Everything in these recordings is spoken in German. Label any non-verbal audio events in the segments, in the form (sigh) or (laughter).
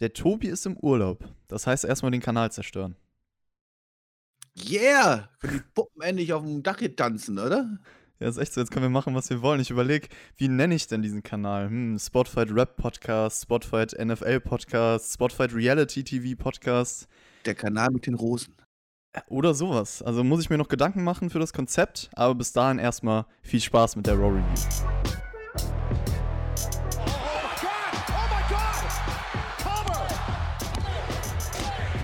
Der Tobi ist im Urlaub. Das heißt, erstmal den Kanal zerstören. Yeah! Können die Puppen endlich auf dem Dach hier tanzen, oder? Ja, ist echt so. Jetzt können wir machen, was wir wollen. Ich überlege, wie nenne ich denn diesen Kanal? Hm, Spotfight Rap Podcast, Spotfight NFL Podcast, Spotfight Reality TV Podcast. Der Kanal mit den Rosen. Oder sowas. Also muss ich mir noch Gedanken machen für das Konzept, aber bis dahin erstmal viel Spaß mit der Raw Review.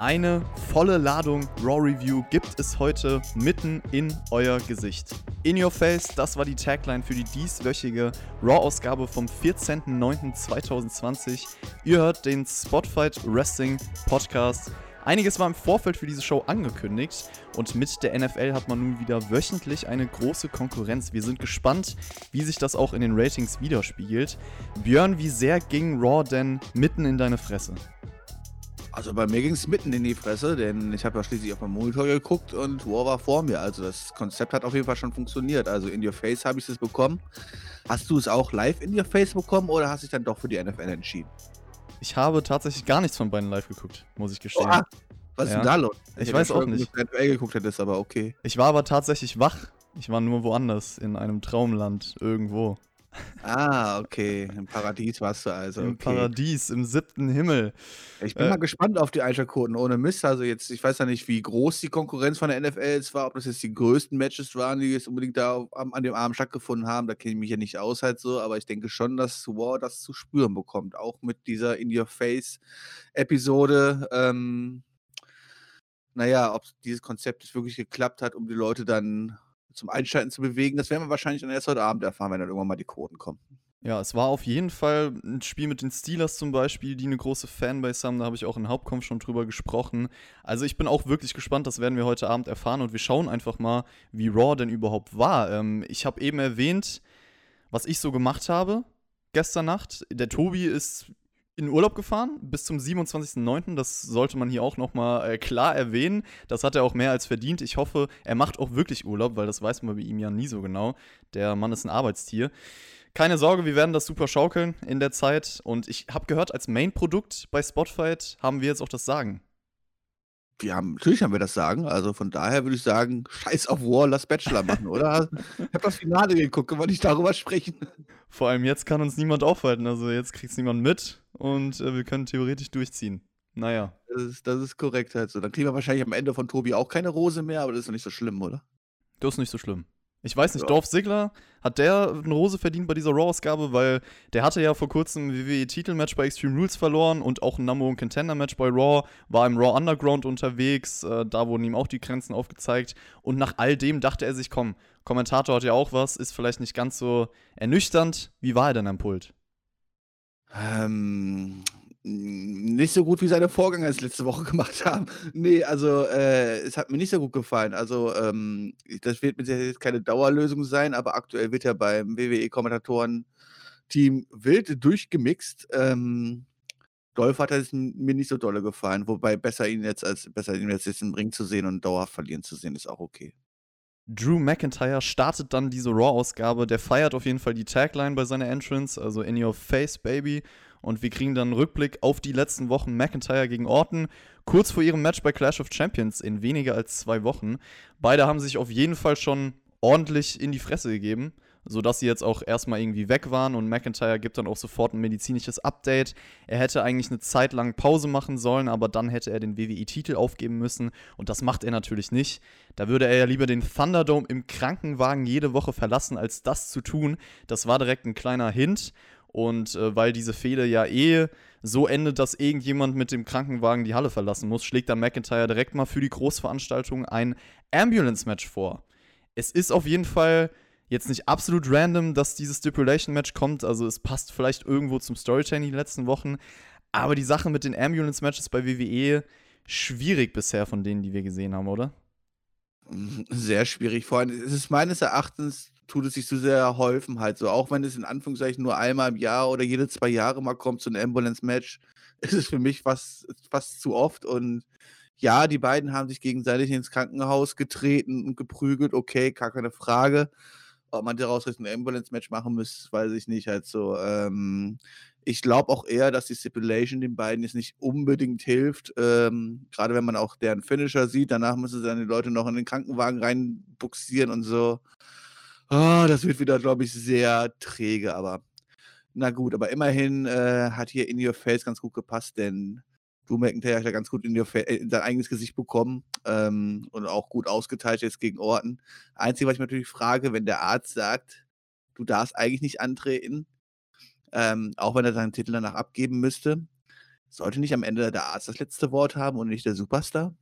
Eine volle Ladung Raw Review gibt es heute mitten in euer Gesicht. In Your Face, das war die Tagline für die dieswöchige Raw-Ausgabe vom 14.09.2020. Ihr hört den Spotfight Wrestling Podcast. Einiges war im Vorfeld für diese Show angekündigt und mit der NFL hat man nun wieder wöchentlich eine große Konkurrenz. Wir sind gespannt, wie sich das auch in den Ratings widerspiegelt. Björn, wie sehr ging Raw denn mitten in deine Fresse? Also bei mir ging es mitten in die Fresse, denn ich habe ja schließlich auf meinem Monitor geguckt und War war vor mir. Also das Konzept hat auf jeden Fall schon funktioniert. Also in your face habe ich es bekommen. Hast du es auch live in your face bekommen oder hast du dich dann doch für die NFL entschieden? Ich habe tatsächlich gar nichts von beiden live geguckt, muss ich gestehen. Oh, was ist denn da los? Ich, ich weiß auch nicht. Wenn du NFL geguckt hättest, aber okay. Ich war aber tatsächlich wach. Ich war nur woanders, in einem Traumland, irgendwo. Ah, okay. Im Paradies warst du also. Im okay. Paradies, im siebten Himmel. Ich bin äh, mal gespannt auf die Einschaltquoten ohne Mist. Also jetzt, ich weiß ja nicht, wie groß die Konkurrenz von der NFL jetzt war, ob das jetzt die größten Matches waren, die jetzt unbedingt da an, an dem Abend stattgefunden haben. Da kenne ich mich ja nicht aus halt so, aber ich denke schon, dass War das zu spüren bekommt. Auch mit dieser In-Your-Face-Episode. Ähm, naja, ob dieses Konzept wirklich geklappt hat, um die Leute dann zum Einschalten zu bewegen. Das werden wir wahrscheinlich dann erst heute Abend erfahren, wenn dann irgendwann mal die Quoten kommen. Ja, es war auf jeden Fall ein Spiel mit den Steelers zum Beispiel, die eine große Fanbase haben. Da habe ich auch in Hauptkampf schon drüber gesprochen. Also ich bin auch wirklich gespannt, das werden wir heute Abend erfahren und wir schauen einfach mal, wie Raw denn überhaupt war. Ähm, ich habe eben erwähnt, was ich so gemacht habe gestern Nacht. Der Tobi ist in Urlaub gefahren bis zum 27.09. Das sollte man hier auch nochmal äh, klar erwähnen. Das hat er auch mehr als verdient. Ich hoffe, er macht auch wirklich Urlaub, weil das weiß man bei ihm ja nie so genau. Der Mann ist ein Arbeitstier. Keine Sorge, wir werden das super schaukeln in der Zeit. Und ich habe gehört, als Main-Produkt bei Spotfight haben wir jetzt auch das Sagen wir haben, natürlich haben wir das Sagen. Also von daher würde ich sagen, (laughs) scheiß auf War, lass Bachelor machen, oder? (laughs) ich habe das Finale geguckt, können wir nicht darüber sprechen. Vor allem jetzt kann uns niemand aufhalten. Also jetzt kriegt es niemand mit und äh, wir können theoretisch durchziehen. Naja. Das ist, das ist korrekt halt so. Dann kriegen wir wahrscheinlich am Ende von Tobi auch keine Rose mehr, aber das ist doch nicht so schlimm, oder? Das ist nicht so schlimm. Ich weiß nicht, ja. Dorf Sigler, hat der eine Rose verdient bei dieser Raw-Ausgabe, weil der hatte ja vor kurzem ein WWE-Titelmatch bei Extreme Rules verloren und auch ein Number One Contender-Match bei Raw, war im Raw Underground unterwegs, äh, da wurden ihm auch die Grenzen aufgezeigt und nach all dem dachte er sich, komm, Kommentator hat ja auch was, ist vielleicht nicht ganz so ernüchternd. Wie war er denn am Pult? Ähm, nicht so gut, wie seine Vorgänger es letzte Woche (laughs) gemacht haben. Nee, also, äh, es hat mir nicht so gut gefallen. Also, ähm, das wird mit Sicherheit keine Dauerlösung sein, aber aktuell wird ja beim WWE-Kommentatoren-Team wild durchgemixt. Ähm, Dolph hat es mir nicht so dolle gefallen, wobei besser ihn jetzt als besser ihn jetzt im Ring zu sehen und dauerhaft verlieren zu sehen, ist auch okay. Drew McIntyre startet dann diese Raw-Ausgabe. Der feiert auf jeden Fall die Tagline bei seiner Entrance, also In Your Face, Baby. Und wir kriegen dann einen Rückblick auf die letzten Wochen McIntyre gegen Orton, kurz vor ihrem Match bei Clash of Champions in weniger als zwei Wochen. Beide haben sich auf jeden Fall schon ordentlich in die Fresse gegeben, sodass sie jetzt auch erstmal irgendwie weg waren und McIntyre gibt dann auch sofort ein medizinisches Update. Er hätte eigentlich eine Zeit lang Pause machen sollen, aber dann hätte er den WWE-Titel aufgeben müssen und das macht er natürlich nicht. Da würde er ja lieber den Thunderdome im Krankenwagen jede Woche verlassen, als das zu tun. Das war direkt ein kleiner Hint und äh, weil diese Fehde ja eh so endet, dass irgendjemand mit dem Krankenwagen die Halle verlassen muss, schlägt dann McIntyre direkt mal für die Großveranstaltung ein Ambulance-Match vor. Es ist auf jeden Fall jetzt nicht absolut random, dass dieses Stipulation-Match kommt. Also es passt vielleicht irgendwo zum Storytelling die letzten Wochen. Aber die Sache mit den Ambulance-Matches bei WWE schwierig bisher von denen, die wir gesehen haben, oder? Sehr schwierig. Vor allem, es ist meines Erachtens tut es sich zu sehr häufen halt so. Auch wenn es in Anführungszeichen nur einmal im Jahr oder jede zwei Jahre mal kommt, so ein Ambulance-Match, (laughs) ist es für mich fast, fast zu oft. Und ja, die beiden haben sich gegenseitig ins Krankenhaus getreten und geprügelt. Okay, gar keine Frage. Ob man daraus ein Ambulance-Match machen müsste, weiß ich nicht. Halt so. Ähm, ich glaube auch eher, dass die Stipulation den beiden jetzt nicht unbedingt hilft. Ähm, Gerade wenn man auch deren Finisher sieht, danach müssen sie dann die Leute noch in den Krankenwagen reinbuxieren und so. Oh, das wird wieder, glaube ich, sehr träge, aber na gut, aber immerhin äh, hat hier In Your Face ganz gut gepasst, denn Drew McIntyre hat ja ganz gut in, äh, in sein eigenes Gesicht bekommen ähm, und auch gut ausgeteilt jetzt gegen Orten. Einzige, was ich mir natürlich frage, wenn der Arzt sagt, du darfst eigentlich nicht antreten, ähm, auch wenn er seinen Titel danach abgeben müsste. Sollte nicht am Ende der Arzt das letzte Wort haben und nicht der Superstar?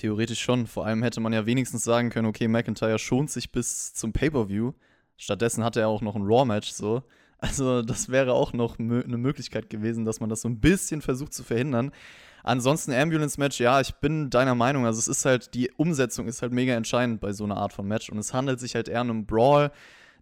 Theoretisch schon. Vor allem hätte man ja wenigstens sagen können, okay, McIntyre schont sich bis zum Pay-Per-View. Stattdessen hatte er auch noch ein Raw-Match so. Also das wäre auch noch mö eine Möglichkeit gewesen, dass man das so ein bisschen versucht zu verhindern. Ansonsten Ambulance-Match, ja, ich bin deiner Meinung. Also es ist halt, die Umsetzung ist halt mega entscheidend bei so einer Art von Match. Und es handelt sich halt eher um einen Brawl.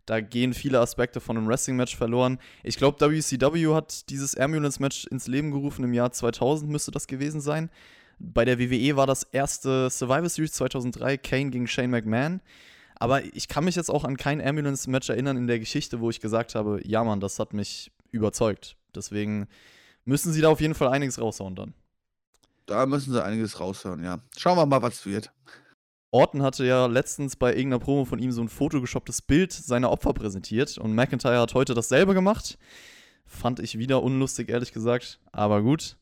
Da gehen viele Aspekte von einem Wrestling-Match verloren. Ich glaube, WCW hat dieses Ambulance-Match ins Leben gerufen im Jahr 2000, müsste das gewesen sein. Bei der WWE war das erste Survivor Series 2003, Kane gegen Shane McMahon. Aber ich kann mich jetzt auch an kein Ambulance-Match erinnern in der Geschichte, wo ich gesagt habe, ja Mann, das hat mich überzeugt. Deswegen müssen sie da auf jeden Fall einiges raushauen dann. Da müssen sie einiges raushauen, ja. Schauen wir mal, was wird. Orton hatte ja letztens bei irgendeiner Promo von ihm so ein photoshopptes Bild seiner Opfer präsentiert und McIntyre hat heute dasselbe gemacht. Fand ich wieder unlustig, ehrlich gesagt. Aber gut.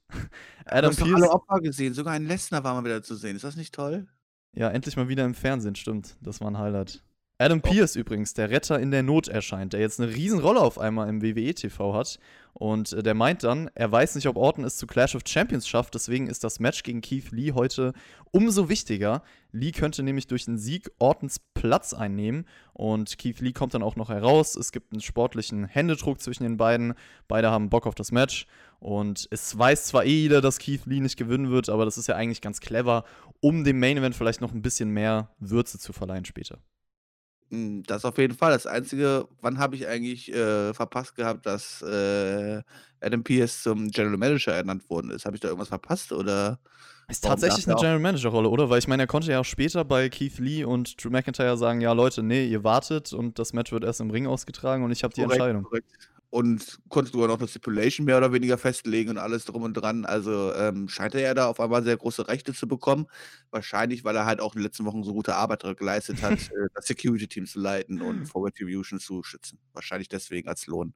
Adam Pearce. alle Opfer gesehen. Sogar ein Lesnar war mal wieder zu sehen. Ist das nicht toll? Ja, endlich mal wieder im Fernsehen, stimmt. Das war ein Highlight. Adam oh. Pierce übrigens, der Retter in der Not erscheint, der jetzt eine Riesenrolle auf einmal im WWE-TV hat. Und äh, der meint dann, er weiß nicht, ob Orton es zu Clash of Champions schafft, deswegen ist das Match gegen Keith Lee heute umso wichtiger. Lee könnte nämlich durch den Sieg Ortons Platz einnehmen und Keith Lee kommt dann auch noch heraus. Es gibt einen sportlichen Händedruck zwischen den beiden. Beide haben Bock auf das Match. Und es weiß zwar eh jeder, dass Keith Lee nicht gewinnen wird, aber das ist ja eigentlich ganz clever, um dem Main Event vielleicht noch ein bisschen mehr Würze zu verleihen später. Hm, das auf jeden Fall. Das Einzige, wann habe ich eigentlich äh, verpasst gehabt, dass äh, Adam Pearce zum General Manager ernannt worden ist? Habe ich da irgendwas verpasst oder? Ist tatsächlich eine General Manager Rolle, oder? Weil ich meine, er konnte ja auch später bei Keith Lee und Drew McIntyre sagen, ja Leute, nee, ihr wartet und das Match wird erst im Ring ausgetragen und ich habe die korrekt, Entscheidung. Korrekt und konntest du noch eine Stipulation mehr oder weniger festlegen und alles drum und dran. Also ähm, scheint er ja da auf einmal sehr große Rechte zu bekommen. Wahrscheinlich, weil er halt auch in den letzten Wochen so gute Arbeit geleistet hat, (laughs) äh, das Security-Team zu leiten und vor Retribution zu schützen. Wahrscheinlich deswegen als Lohn.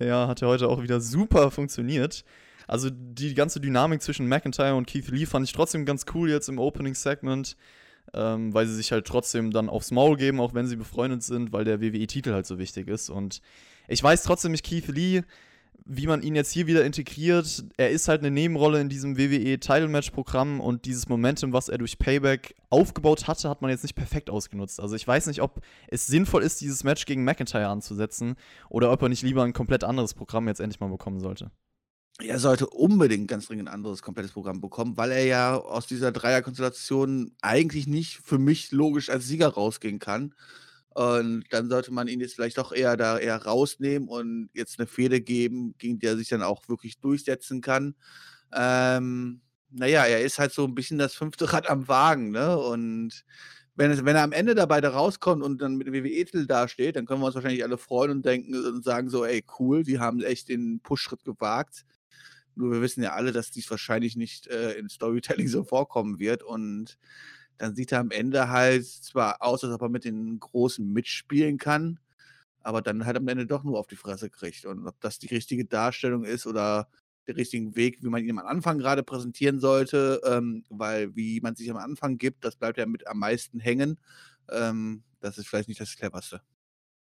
Ja, hat ja heute auch wieder super funktioniert. Also die ganze Dynamik zwischen McIntyre und Keith Lee fand ich trotzdem ganz cool jetzt im Opening-Segment. Ähm, weil sie sich halt trotzdem dann aufs Maul geben, auch wenn sie befreundet sind, weil der WWE-Titel halt so wichtig ist. Und ich weiß trotzdem nicht, Keith Lee, wie man ihn jetzt hier wieder integriert. Er ist halt eine Nebenrolle in diesem WWE Title Match Programm und dieses Momentum, was er durch Payback aufgebaut hatte, hat man jetzt nicht perfekt ausgenutzt. Also ich weiß nicht, ob es sinnvoll ist, dieses Match gegen McIntyre anzusetzen oder ob er nicht lieber ein komplett anderes Programm jetzt endlich mal bekommen sollte. Er sollte unbedingt ganz dringend ein anderes komplettes Programm bekommen, weil er ja aus dieser Dreierkonstellation eigentlich nicht für mich logisch als Sieger rausgehen kann. Und dann sollte man ihn jetzt vielleicht doch eher da eher rausnehmen und jetzt eine Fehde geben, gegen die er sich dann auch wirklich durchsetzen kann. Ähm, naja, er ist halt so ein bisschen das fünfte Rad am Wagen, ne? Und wenn, es, wenn er am Ende dabei da rauskommt und dann mit dem WWE-Titel dasteht, dann können wir uns wahrscheinlich alle freuen und denken und sagen so, ey, cool, die haben echt den Push-Schritt gewagt. Nur wir wissen ja alle, dass dies wahrscheinlich nicht äh, in Storytelling so vorkommen wird. Und dann sieht er am Ende halt zwar aus, als ob er mit den Großen mitspielen kann, aber dann halt am Ende doch nur auf die Fresse kriegt. Und ob das die richtige Darstellung ist oder der richtige Weg, wie man ihn am Anfang gerade präsentieren sollte, ähm, weil wie man sich am Anfang gibt, das bleibt ja mit am meisten hängen. Ähm, das ist vielleicht nicht das cleverste.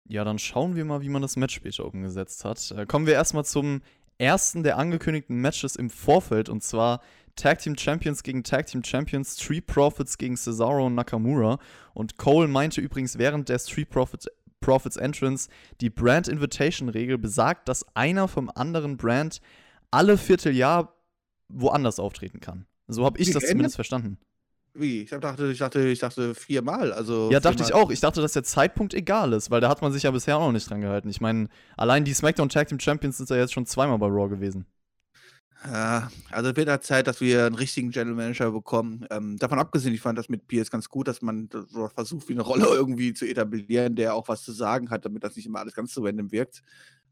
Ja, dann schauen wir mal, wie man das Match später umgesetzt hat. Äh, kommen wir erstmal zum ersten der angekündigten Matches im Vorfeld und zwar Tag Team Champions gegen Tag Team Champions, Street Profits gegen Cesaro und Nakamura. Und Cole meinte übrigens während der Street Profits, Profits Entrance, die Brand Invitation Regel besagt, dass einer vom anderen Brand alle Vierteljahr woanders auftreten kann. So habe ich das zumindest verstanden. Wie? Ich dachte, ich dachte, ich dachte viermal. Also Ja, dachte viermal. ich auch. Ich dachte, dass der Zeitpunkt egal ist, weil da hat man sich ja bisher auch noch nicht dran gehalten. Ich meine, allein die SmackDown Tag Team Champions sind ja jetzt schon zweimal bei Raw gewesen. Ja, also es wird halt Zeit, dass wir einen richtigen General Manager bekommen. Ähm, davon abgesehen, ich fand das mit Pierce ganz gut, dass man so versucht, wie eine Rolle (laughs) irgendwie zu etablieren, der auch was zu sagen hat, damit das nicht immer alles ganz so random wirkt.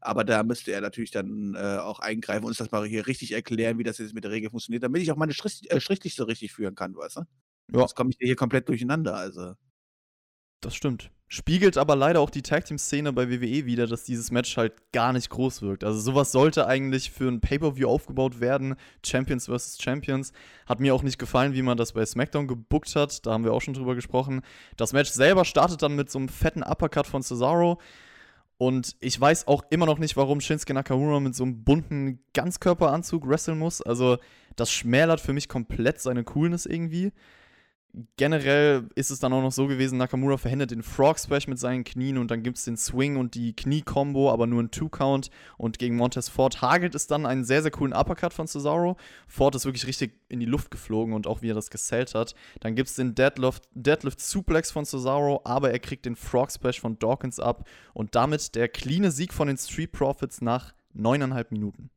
Aber da müsste er natürlich dann äh, auch eingreifen und uns das mal hier richtig erklären, wie das jetzt mit der Regel funktioniert, damit ich auch meine Strich, äh, Strichliste richtig führen kann, weißt du? Ja. Sonst komme ich hier komplett durcheinander. Also. Das stimmt. Spiegelt aber leider auch die Tag Team Szene bei WWE wieder, dass dieses Match halt gar nicht groß wirkt. Also sowas sollte eigentlich für ein Pay-per-View aufgebaut werden, Champions vs Champions. Hat mir auch nicht gefallen, wie man das bei SmackDown gebuckt hat. Da haben wir auch schon drüber gesprochen. Das Match selber startet dann mit so einem fetten Uppercut von Cesaro. Und ich weiß auch immer noch nicht, warum Shinsuke Nakamura mit so einem bunten Ganzkörperanzug wresteln muss. Also, das schmälert für mich komplett seine Coolness irgendwie. Generell ist es dann auch noch so gewesen, Nakamura verhindert den Frog Splash mit seinen Knien und dann gibt es den Swing und die Knie-Combo, aber nur ein Two-Count. Und gegen Montez Ford hagelt es dann einen sehr, sehr coolen Uppercut von Cesaro. Ford ist wirklich richtig in die Luft geflogen und auch wie er das gesellt hat. Dann gibt es den Deadlift, Deadlift Suplex von Cesaro, aber er kriegt den Frog Splash von Dawkins ab und damit der cleane Sieg von den Street Profits nach neuneinhalb Minuten.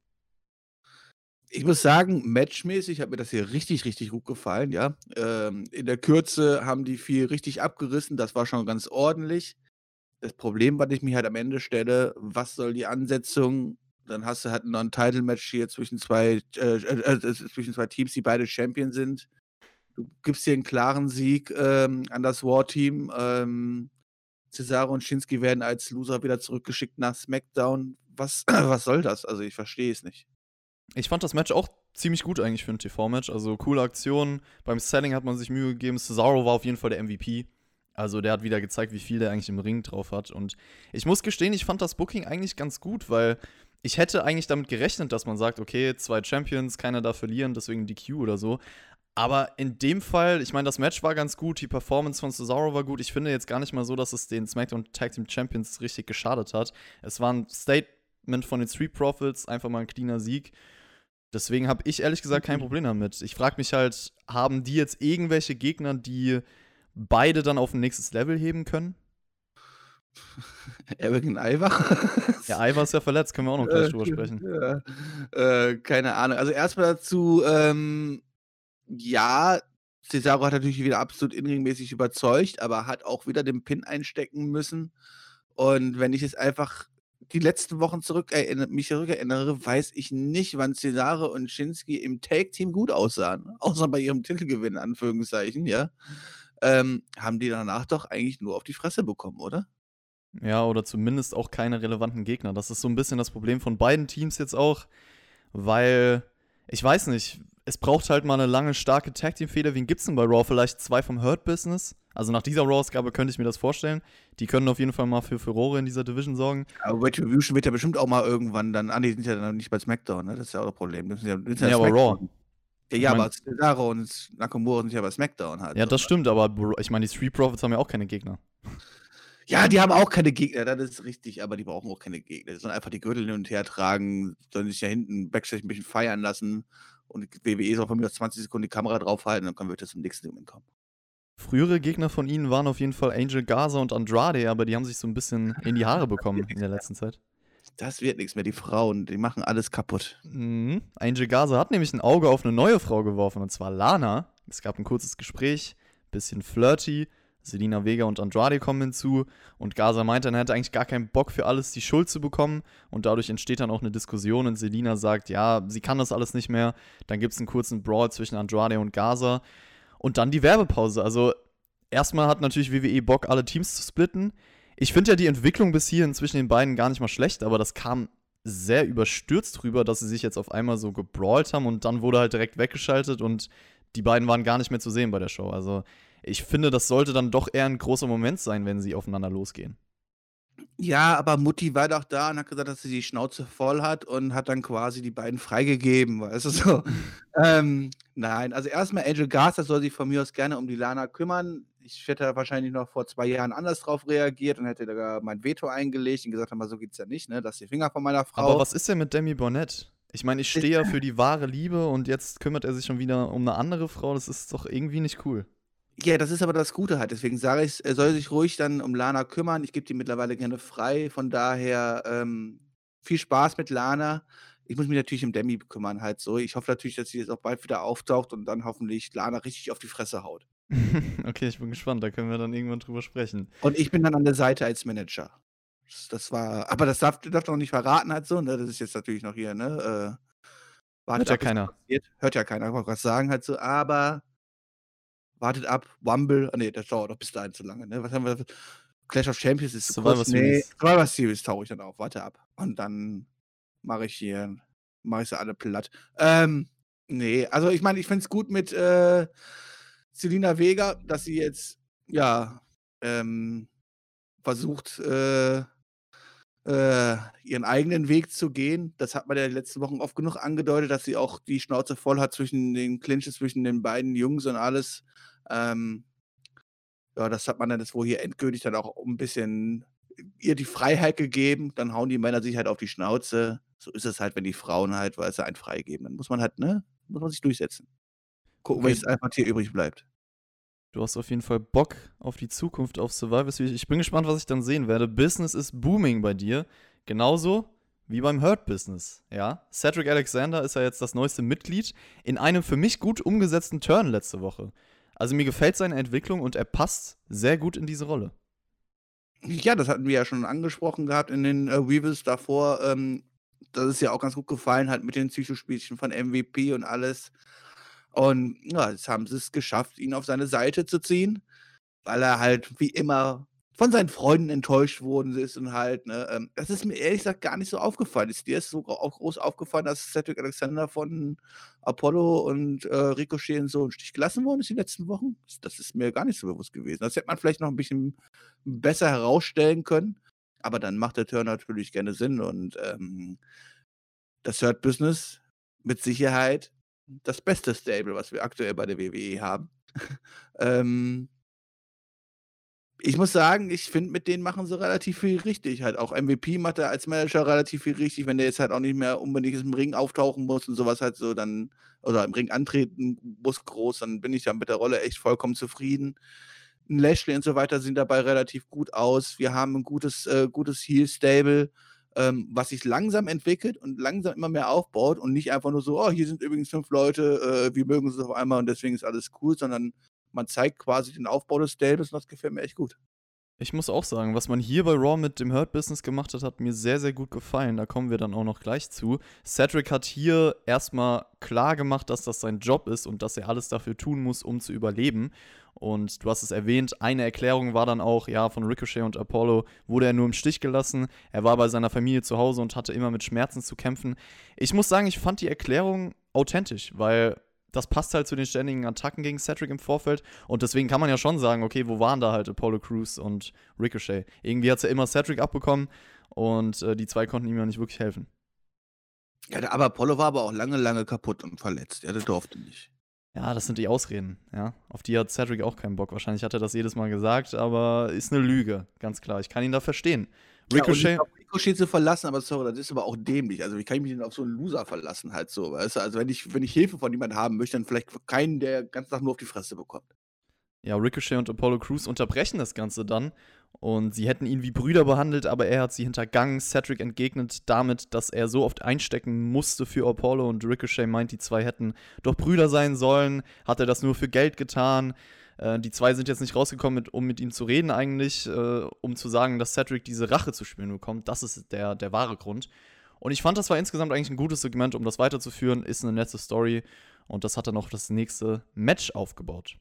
Ich muss sagen, matchmäßig hat mir das hier richtig, richtig gut gefallen, ja. Ähm, in der Kürze haben die viel richtig abgerissen, das war schon ganz ordentlich. Das Problem, was ich mir halt am Ende stelle, was soll die Ansetzung? Dann hast du halt noch ein Title-Match hier zwischen zwei, äh, äh, äh, zwischen zwei Teams, die beide Champion sind. Du gibst hier einen klaren Sieg ähm, an das War-Team. Ähm, Cesaro und Shinsuke werden als Loser wieder zurückgeschickt nach SmackDown. Was, (clears throat) was soll das? Also ich verstehe es nicht. Ich fand das Match auch ziemlich gut eigentlich für ein TV-Match. Also coole Aktionen. Beim Selling hat man sich Mühe gegeben. Cesaro war auf jeden Fall der MVP. Also der hat wieder gezeigt, wie viel der eigentlich im Ring drauf hat. Und ich muss gestehen, ich fand das Booking eigentlich ganz gut, weil ich hätte eigentlich damit gerechnet, dass man sagt, okay, zwei Champions, keiner darf verlieren, deswegen DQ oder so. Aber in dem Fall, ich meine, das Match war ganz gut, die Performance von Cesaro war gut. Ich finde jetzt gar nicht mal so, dass es den SmackDown Tag Team Champions richtig geschadet hat. Es war ein Statement von den Street Profits, einfach mal ein cleaner Sieg. Deswegen habe ich ehrlich gesagt kein Problem damit. Ich frage mich halt, haben die jetzt irgendwelche Gegner, die beide dann auf ein nächstes Level heben können? (laughs) Erwin Ivar? Ja, Ivar ist ja verletzt, können wir auch noch gleich drüber sprechen. Ja, äh, keine Ahnung. Also erstmal dazu, ähm, ja, Cesaro hat natürlich wieder absolut inringmäßig überzeugt, aber hat auch wieder den Pin einstecken müssen. Und wenn ich jetzt einfach die letzten Wochen zurück mich zurückerinnere, weiß ich nicht, wann Cesaro und Shinsuke im Tag-Team gut aussahen. (laughs) Außer bei ihrem Titelgewinn, in Anführungszeichen, ja. Ähm, haben die danach doch eigentlich nur auf die Fresse bekommen, oder? Ja, oder zumindest auch keine relevanten Gegner. Das ist so ein bisschen das Problem von beiden Teams jetzt auch, weil ich weiß nicht, es braucht halt mal eine lange, starke Tag-Team-Feder. Wen gibt's denn bei Raw? Vielleicht zwei vom Hurt Business? Also nach dieser Raw-Ausgabe könnte ich mir das vorstellen. Die können auf jeden Fall mal für Furore in dieser Division sorgen. Aber Retribution wird ja bestimmt auch mal irgendwann dann. Ah, die sind ja dann nicht bei SmackDown, ne? Das ist ja auch das Problem. Das sind ja, das sind Ja, aber SmackDown. Raw. Ja, ja Ich mein- aber Cesaro und Nakamura sind ja bei SmackDown halt. Ja, das ne? stimmt, aber ich meine, die Street Profits haben ja auch keine Gegner. Ja, die haben auch keine Gegner, das ist richtig, aber die brauchen auch keine Gegner. Die sollen einfach die Gürtel hin und her tragen, sollen sich ja hinten Backstage ein bisschen feiern lassen und WWE soll von mir aus 20 Sekunden die Kamera draufhalten, dann können wir jetzt zum nächsten Segment kommen. Frühere Gegner von ihnen waren auf jeden Fall Angel Gaza und Andrade, aber die haben sich so ein bisschen in die Haare bekommen in der letzten Zeit. Das wird nichts mehr, die Frauen, die machen alles kaputt. Mhm. Angel Gaza hat nämlich ein Auge auf eine neue Frau geworfen, und zwar Lana. Es gab ein kurzes Gespräch, bisschen flirty. Selina Vega und Andrade kommen hinzu und Gaza meinte, er hätte eigentlich gar keinen Bock für alles die Schuld zu bekommen und dadurch entsteht dann auch eine Diskussion und Selina sagt, ja, sie kann das alles nicht mehr. Dann gibt es einen kurzen Brawl zwischen Andrade und Gaza und dann die Werbepause. Also erstmal hat natürlich WWE Bock, alle Teams zu splitten. Ich finde ja die Entwicklung bis hierhin zwischen den beiden gar nicht mal schlecht, aber das kam sehr überstürzt drüber, dass sie sich jetzt auf einmal so gebrawlt haben und dann wurde halt direkt weggeschaltet und die beiden waren gar nicht mehr zu sehen bei der Show. Also ich finde, das sollte dann doch eher ein großer Moment sein, wenn sie aufeinander losgehen. Ja, aber Mutti war doch da und hat gesagt, dass sie die Schnauze voll hat und hat dann quasi die beiden freigegeben, weißt du so. (laughs) ähm, nein, also erstmal Angel Garza soll sich von mir aus gerne um die Lana kümmern. Ich hätte wahrscheinlich noch vor zwei Jahren anders drauf reagiert und hätte da mein Veto eingelegt und gesagt, mal so geht's ja nicht, ne? Lass die Finger von meiner Frau. Aber was ist denn mit Demi Burnett? Ich meine, ich stehe ja (laughs) für die wahre Liebe und jetzt kümmert er sich schon wieder um eine andere Frau. Das ist doch irgendwie nicht cool. Ja, das ist aber das Gute halt. Deswegen sage ich, er soll sich ruhig dann um Lana kümmern. Ich gebe die mittlerweile gerne frei. Von daher ähm, viel Spaß mit Lana. Ich muss mich natürlich um Demi kümmern halt so. Ich hoffe natürlich, dass sie jetzt auch bald wieder auftaucht und dann hoffentlich Lana richtig auf die Fresse haut. (laughs) okay, ich bin gespannt. Da können wir dann irgendwann drüber sprechen. Und ich bin dann an der Seite als Manager. Das, war, aber das darf, darf noch nicht verraten halt so. Ne? Das ist jetzt natürlich noch hier, ne? Äh, Hört ja keiner. Hört ja keiner, ich wollte was sagen halt so. Aber wartet ab, Wumble, ah, nee, das dauert doch bis dahin zu lange, ne? Was haben wir? Clash of Champions ist Survivor kurz, nee, Survivor Series tauche ich dann auf, warte ab. Und dann mache ich hier, mache ich sie alle platt. Ähm, nee, also ich meine, ich finde es gut mit äh, Selina Vega, dass sie jetzt, ja, ähm, versucht, äh, äh, ihren eigenen Weg zu gehen. Das hat man ja die letzten Wochen oft genug angedeutet, dass sie auch die Schnauze voll hat zwischen den Clinches, zwischen den beiden Jungs und alles. Ähm, ja, das hat man dann jetzt wohl hier endgültig dann auch ein bisschen ihr die Freiheit gegeben. Dann hauen die Männer sich halt auf die Schnauze. So ist es halt, wenn die Frauen halt, weil sie einen freigeben. Dann muss man halt, ne, muss man sich durchsetzen. Gucken, okay. welches einfach hier übrig bleibt. Du hast auf jeden Fall Bock auf die Zukunft auf Survivor Series. Ich bin gespannt, was ich dann sehen werde. Business ist booming bei dir. Genauso wie beim Hurt Business. Ja, Cedric Alexander ist ja jetzt das neueste Mitglied in einem für mich gut umgesetzten Turn letzte Woche. Also mir gefällt seine Entwicklung und er passt sehr gut in diese Rolle. Ja, das hatten wir ja schon angesprochen gehabt in den äh, Weevils davor. Ähm, das ist ja auch ganz gut gefallen, halt mit den Psychospielchen von MVP und alles. Und ja, jetzt haben sie es geschafft, ihn auf seine Seite zu ziehen, weil er halt wie immer von seinen Freunden enttäuscht worden ist und halt, ne, ähm, das ist mir ehrlich gesagt gar nicht so aufgefallen. Ist dir es so auch groß aufgefallen, dass Cedric Alexander von Apollo und äh, Ricochet in so einen Stich gelassen worden ist die letzten Wochen? Das ist mir gar nicht so bewusst gewesen. Das hätte man vielleicht noch ein bisschen besser herausstellen können, aber dann macht der Turn natürlich gerne Sinn und ähm, das Third Business mit Sicherheit das beste Stable, was wir aktuell bei der WWE haben. (laughs) ähm, ich muss sagen, ich finde, mit denen machen sie relativ viel richtig. Halt auch MVP macht er als Manager relativ viel richtig, wenn der jetzt halt auch nicht mehr unbedingt im Ring auftauchen muss und sowas halt so, dann, oder im Ring antreten muss groß, dann bin ich ja mit der Rolle echt vollkommen zufrieden. Lashley und so weiter sehen dabei relativ gut aus. Wir haben ein gutes, äh, gutes Heel-Stable ähm, was sich langsam entwickelt und langsam immer mehr aufbaut und nicht einfach nur so, oh, hier sind übrigens fünf Leute, äh, wir mögen es auf einmal und deswegen ist alles cool, sondern man zeigt quasi den Aufbau des Stables und das gefällt mir echt gut. Ich muss auch sagen, was man hier bei Raw mit dem Hurt Business gemacht hat, hat mir sehr, sehr gut gefallen. Da kommen wir dann auch noch gleich zu. Cedric hat hier erstmal klar gemacht, dass das sein Job ist und dass er alles dafür tun muss, um zu überleben. Und du hast es erwähnt, eine Erklärung war dann auch, ja, von Ricochet und Apollo wurde er nur im Stich gelassen. Er war bei seiner Familie zu Hause und hatte immer mit Schmerzen zu kämpfen. Ich muss sagen, ich fand die Erklärung authentisch, weil das passt halt zu den ständigen Attacken gegen Cedric im Vorfeld. Und deswegen kann man ja schon sagen, okay, wo waren da halt Apollo Crews und Ricochet? Irgendwie hat es ja immer Cedric abbekommen und äh, die zwei konnten ihm ja nicht wirklich helfen. Ja, aber Apollo war aber auch lange, lange kaputt und verletzt. Ja, der durfte nicht. Ja, das sind die Ausreden, ja. Auf die hat Cedric auch keinen Bock. Wahrscheinlich hat er das jedes Mal gesagt, aber ist eine Lüge, ganz klar. Ich kann ihn da verstehen. Ricochet. Ja, Ricochet zu verlassen, aber sorry, das ist aber auch dämlich. Also, wie kann ich mich denn auf so einen Loser verlassen, halt so, weißt du? Also, wenn ich, wenn ich Hilfe von jemandem haben möchte, dann vielleicht keinen, der ganz Tag nur auf die Fresse bekommt. Ja, Ricochet und Apollo Crews unterbrechen das Ganze dann und sie hätten ihn wie Brüder behandelt, aber er hat sie hintergangen. Cedric entgegnet damit, dass er so oft einstecken musste für Apollo und Ricochet meint, die zwei hätten doch Brüder sein sollen. Hat er das nur für Geld getan? Äh, die zwei sind jetzt nicht rausgekommen, mit, um mit ihm zu reden eigentlich, äh, um zu sagen, dass Cedric diese Rache zu spüren bekommt. Das ist der, der wahre Grund. Und ich fand, das war insgesamt eigentlich ein gutes Segment, um das weiterzuführen. Ist eine nette Story. Und das hat dann auch das nächste Match aufgebaut.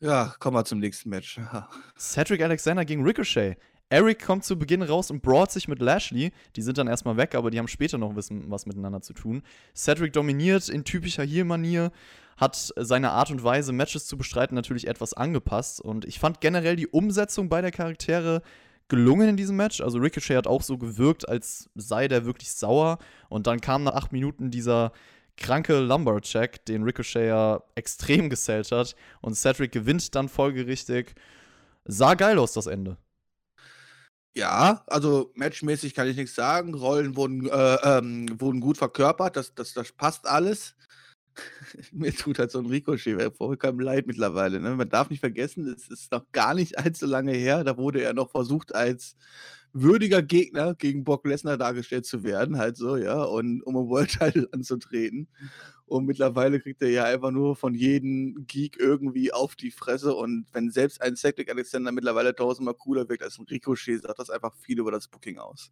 Ja, kommen wir zum nächsten Match. (laughs) Cedric Alexander gegen Ricochet. Eric kommt zu Beginn raus und brawlt sich mit Lashley. Die sind dann erstmal weg, aber die haben später noch wissen, was miteinander zu tun. Cedric dominiert in typischer Heel-Manier, hat seine Art und Weise, Matches zu bestreiten, natürlich etwas angepasst. Und ich fand generell die Umsetzung beider Charaktere gelungen in diesem Match. Also Ricochet hat auch so gewirkt, als sei der wirklich sauer. Und dann kam nach acht Minuten dieser kranke Lumberjack, den Ricochet ja extrem gesellt hat. Und Cedric gewinnt dann folgerichtig. Sah geil aus, das Ende. Ja, also matchmäßig kann ich nichts sagen. Rollen wurden, äh, ähm, wurden gut verkörpert, das, das, das passt alles. (laughs) Mir tut halt so ein Ricochet vollkommen leid mittlerweile, ne? Man darf nicht vergessen, es ist noch gar nicht allzu lange her, da wurde er noch versucht, als würdiger Gegner gegen Brock Lesnar dargestellt zu werden, halt so, ja, und um 'n World Title (laughs) anzutreten. Und mittlerweile kriegt er ja einfach nur von jedem Geek irgendwie auf die Fresse und wenn selbst ein Cedric Alexander mittlerweile tausendmal cooler wirkt als ein Ricochet, sagt das einfach viel über das Booking aus.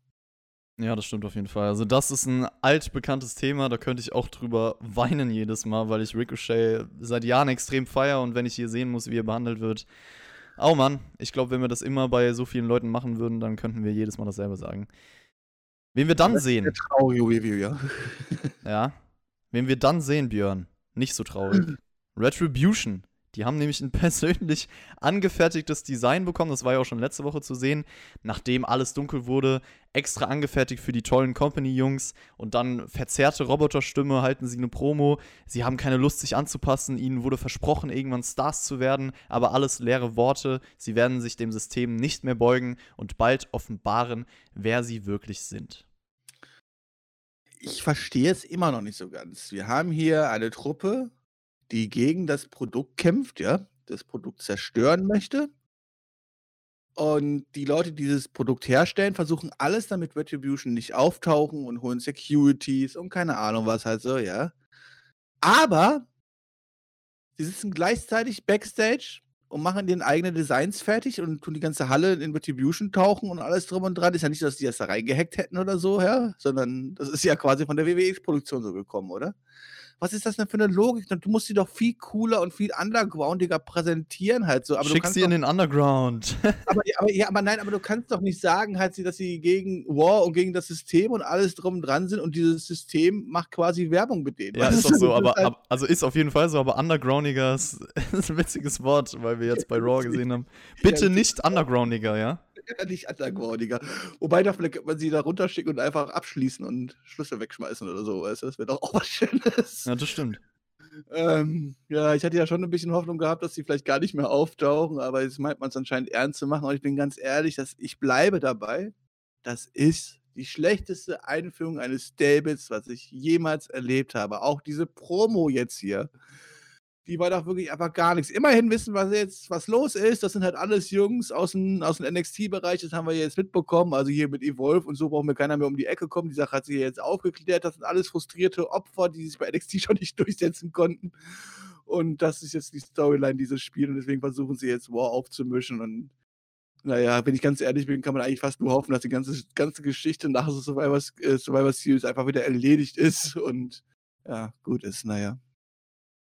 Ja, das stimmt auf jeden Fall. Also, das ist ein altbekanntes Thema, da könnte ich auch drüber weinen jedes Mal, weil ich Ricochet seit Jahren extrem feiere und wenn ich hier sehen muss, wie er behandelt wird. Oh Mann, ich glaube, wenn wir das immer bei so vielen Leuten machen würden, dann könnten wir jedes Mal dasselbe sagen. Wen wir dann Das ist sehen. eine traurige Review, ja. Ja. Wen wir dann sehen, Björn. Nicht so traurig. (laughs) Retribution. Die haben nämlich ein (laughs) persönlich angefertigtes Design bekommen. Das war ja auch schon letzte Woche zu sehen. Nachdem alles dunkel wurde, extra angefertigt für die tollen Company-Jungs. Und dann verzerrte Roboterstimme, halten sie eine Promo. Sie haben keine Lust, sich anzupassen. Ihnen wurde versprochen, irgendwann Stars zu werden. Aber alles leere Worte. Sie werden sich dem System nicht mehr beugen und bald offenbaren, wer sie wirklich sind. Ich verstehe es immer noch nicht so ganz. Wir haben hier eine Truppe, die gegen das Produkt kämpft, ja, das Produkt zerstören möchte. Und die Leute, die dieses Produkt herstellen, versuchen alles, damit Retribution nicht auftauchen und holen Securities und keine Ahnung was halt so, ja. Aber sie sitzen gleichzeitig Backstage und machen ihren eigenen Designs fertig und tun die ganze Halle in Retribution tauchen und alles drum und dran. Ist ja nicht, dass die das da reingehackt hätten oder so, ja, sondern das ist ja quasi von der WWE-Produktion so gekommen, oder? Was ist das denn für eine Logik? Du musst sie doch viel cooler und viel undergroundiger präsentieren halt so. Aber du Schick sie doch, in den Underground. (laughs) aber, aber, ja, aber nein, aber du kannst doch nicht sagen, halt, sie- dass sie gegen War und gegen das System und alles drum und dran sind und dieses System macht quasi Werbung mit denen. Ja, weißt ist doch so, aber, halt- ab- also ist auf jeden Fall so, aber undergroundiger ist, (laughs) ist ein witziges Wort, weil wir jetzt bei Raw gesehen haben. Bitte nicht undergroundiger, ja? Ja, nicht undergroundiger. Wobei da vielleicht könnte man sie da runterschicken und einfach abschließen und Schlüssel wegschmeißen oder so, weißt du? Das wäre doch auch (laughs) was Schönes. Ja, das stimmt. Ähm, ja, ich hatte ja schon ein bisschen Hoffnung gehabt, dass sie vielleicht gar nicht mehr auftauchen, aber jetzt meint man es anscheinend ernst zu machen. Und ich bin ganz ehrlich, dass ich bleibe dabei. Das ist die schlechteste Einführung eines Stables, was ich jemals erlebt habe. Auch diese Promo jetzt hier. Die war doch wirklich einfach gar nichts. Immerhin wissen wir jetzt, was los ist. Das sind halt alles Jungs aus dem, aus dem NXT-Bereich. Das haben wir jetzt mitbekommen. Also hier mit Evolve und so brauchen wir keiner mehr um die Ecke kommen. Die Sache hat sich jetzt aufgeklärt. Das sind alles frustrierte Opfer, die sich bei NXT (laughs) schon nicht durchsetzen konnten. Und das ist jetzt die Storyline dieses Spiels. Und deswegen versuchen sie jetzt War aufzumischen. Und naja, wenn ich ganz ehrlich bin, kann man eigentlich fast nur hoffen, dass die ganze, ganze Geschichte nach Survivor, äh, Survivor Series einfach wieder erledigt ist. Und ja, gut ist. Naja.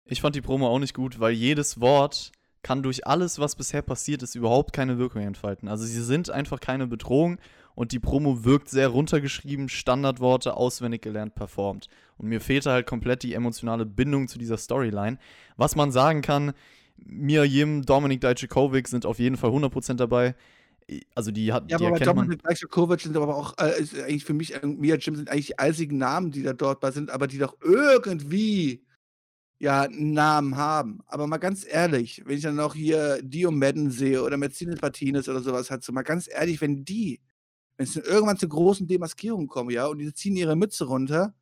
Ich fand die Promo auch nicht gut, weil jedes Wort kann durch alles, was bisher passiert ist, überhaupt keine Wirkung entfalten. Also sie sind einfach keine Bedrohung und die Promo wirkt sehr runtergeschrieben, Standardworte auswendig gelernt performt. Und mir fehlte halt komplett die emotionale Bindung zu dieser Storyline. Was man sagen kann, Mia Yim, Dominik Dijakovic sind auf jeden Fall 100% dabei. Also die hat Ja, die aber. Dominik Dijakovic sind aber auch, äh, eigentlich für mich, äh, Mia Jim sind eigentlich die einzigen Namen, die da dort bei sind, aber die doch irgendwie ja Namen haben. Aber mal ganz ehrlich, wenn ich dann noch hier Dio Madden sehe oder Mercedes Martinez oder sowas hat, so mal ganz ehrlich, wenn die, wenn es irgendwann zu großen Demaskierungen kommen, ja, und die ziehen ihre Mütze runter,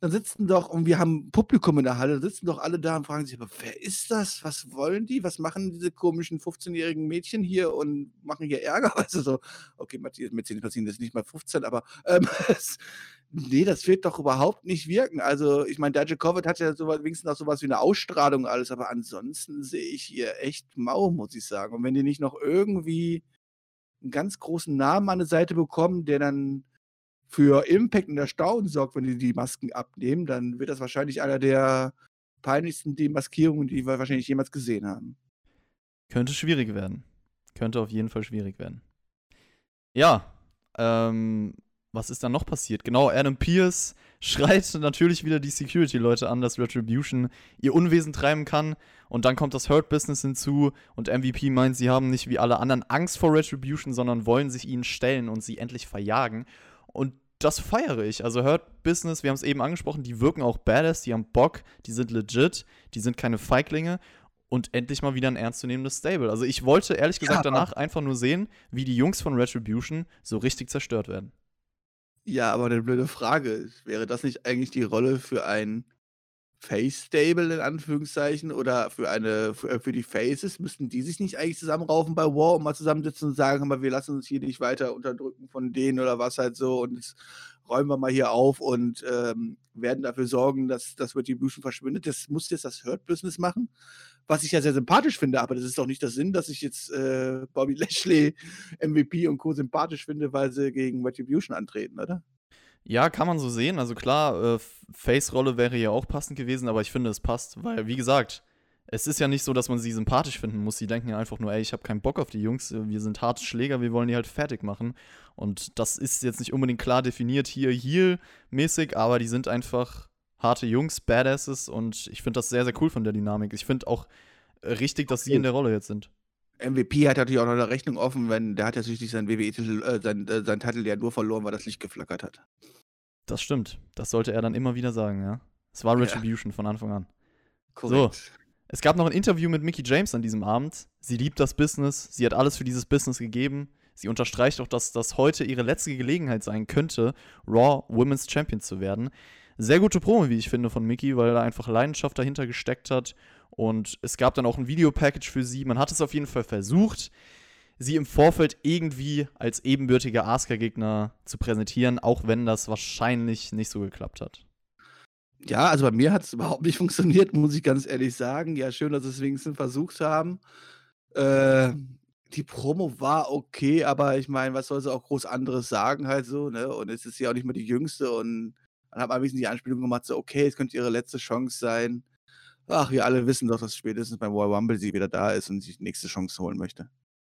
dann sitzen doch, und wir haben Publikum in der Halle, sitzen doch alle da und fragen sich, aber wer ist das? Was wollen die? Was machen diese komischen 15-jährigen Mädchen hier und machen hier Ärger? Du (laughs) so, okay, Mercedes Martinez ist nicht mal 15, aber ähm, (laughs) nee, das wird doch überhaupt nicht wirken. Also, ich meine, Dijakovic hat ja so, wenigstens noch sowas wie eine Ausstrahlung und alles, aber ansonsten sehe ich hier echt mau, muss ich sagen. Und wenn die nicht noch irgendwie einen ganz großen Namen an der Seite bekommen, der dann für Impact und Erstaunen sorgt, wenn die die Masken abnehmen, dann wird das wahrscheinlich einer der peinlichsten Demaskierungen, die wir wahrscheinlich jemals gesehen haben. Könnte schwierig werden. Könnte auf jeden Fall schwierig werden. Ja, ähm, was ist dann noch passiert? Genau, Adam Pierce (laughs) schreit natürlich wieder die Security-Leute an, dass Retribution ihr Unwesen treiben kann. Und dann kommt das Hurt-Business hinzu und MVP meint, sie haben nicht wie alle anderen Angst vor Retribution, sondern wollen sich ihnen stellen und sie endlich verjagen. Und das feiere ich. Also Hurt Business, wir haben es eben angesprochen, die wirken auch badass, die haben Bock, die sind legit, die sind keine Feiglinge und endlich mal wieder ein ernstzunehmendes Stable. Also ich wollte ehrlich Ja, gesagt aber- danach einfach nur sehen, wie die Jungs von Retribution so richtig zerstört werden. Ja, aber eine blöde Frage. Wäre das nicht eigentlich die Rolle für ein Face-Stable in Anführungszeichen oder für eine für, äh, für die Faces, müssten die sich nicht eigentlich zusammenraufen bei War und mal zusammensitzen und sagen: „Hör wir lassen uns hier nicht weiter unterdrücken von denen oder was halt so und jetzt räumen wir mal hier auf und, ähm, werden dafür sorgen, dass dass Retribution verschwindet.“ Das muss jetzt das Hurt Business machen, was ich ja sehr sympathisch finde, aber das ist doch nicht der Sinn, dass ich jetzt, äh, Bobby Lashley, (laughs) MVP und Co. sympathisch finde, weil sie gegen Retribution antreten, oder? Ja, kann man so sehen. Also klar, äh, Face-Rolle wäre ja auch passend gewesen, aber ich finde, es passt, weil, wie gesagt, es ist ja nicht so, dass man sie sympathisch finden muss. Sie denken ja einfach nur, ey, ich habe keinen Bock auf die Jungs, wir sind harte Schläger, wir wollen die halt fertig machen. Und das ist jetzt nicht unbedingt klar definiert hier, hier mäßig, aber die sind einfach harte Jungs, Badasses und ich finde das sehr, sehr cool von der Dynamik. Ich finde auch richtig, dass sie in der Rolle jetzt sind. MVP hat natürlich auch noch eine Rechnung offen, wenn der hat ja natürlich seinen WWE-Titel, äh, sein, äh, seinen Titel ja nur verloren, weil das Licht geflackert hat. Das stimmt. Das sollte er dann immer wieder sagen, ja. Es war Retribution ja. von Anfang an. Korrekt. So. Es gab noch ein Interview mit Mickey James an diesem Abend. Sie liebt das Business. Sie hat alles für dieses Business gegeben. Sie unterstreicht auch, dass das heute ihre letzte Gelegenheit sein könnte, Raw Women's Champion zu werden. Sehr gute Promo, wie ich finde, von Mickey, weil er einfach Leidenschaft dahinter gesteckt hat und es gab dann auch ein Videopackage für sie. Man hat es auf jeden Fall versucht, sie im Vorfeld irgendwie als ebenbürtiger Asuka-Gegner zu präsentieren, auch wenn das wahrscheinlich nicht so geklappt hat. Ja, also bei mir hat es (laughs) überhaupt nicht funktioniert, muss ich ganz ehrlich sagen. Ja, schön, dass sie es wenigstens versucht haben. Äh, die Promo war okay, aber ich meine, was soll sie auch groß anderes sagen halt so, ne? Und es ist ja auch nicht mehr die jüngste und hat man ein bisschen die Anspielung gemacht, so, okay, es könnte ihre letzte Chance sein. Ach, wir alle wissen doch, dass spätestens beim Royal Rumble sie wieder da ist und sich die nächste Chance holen möchte.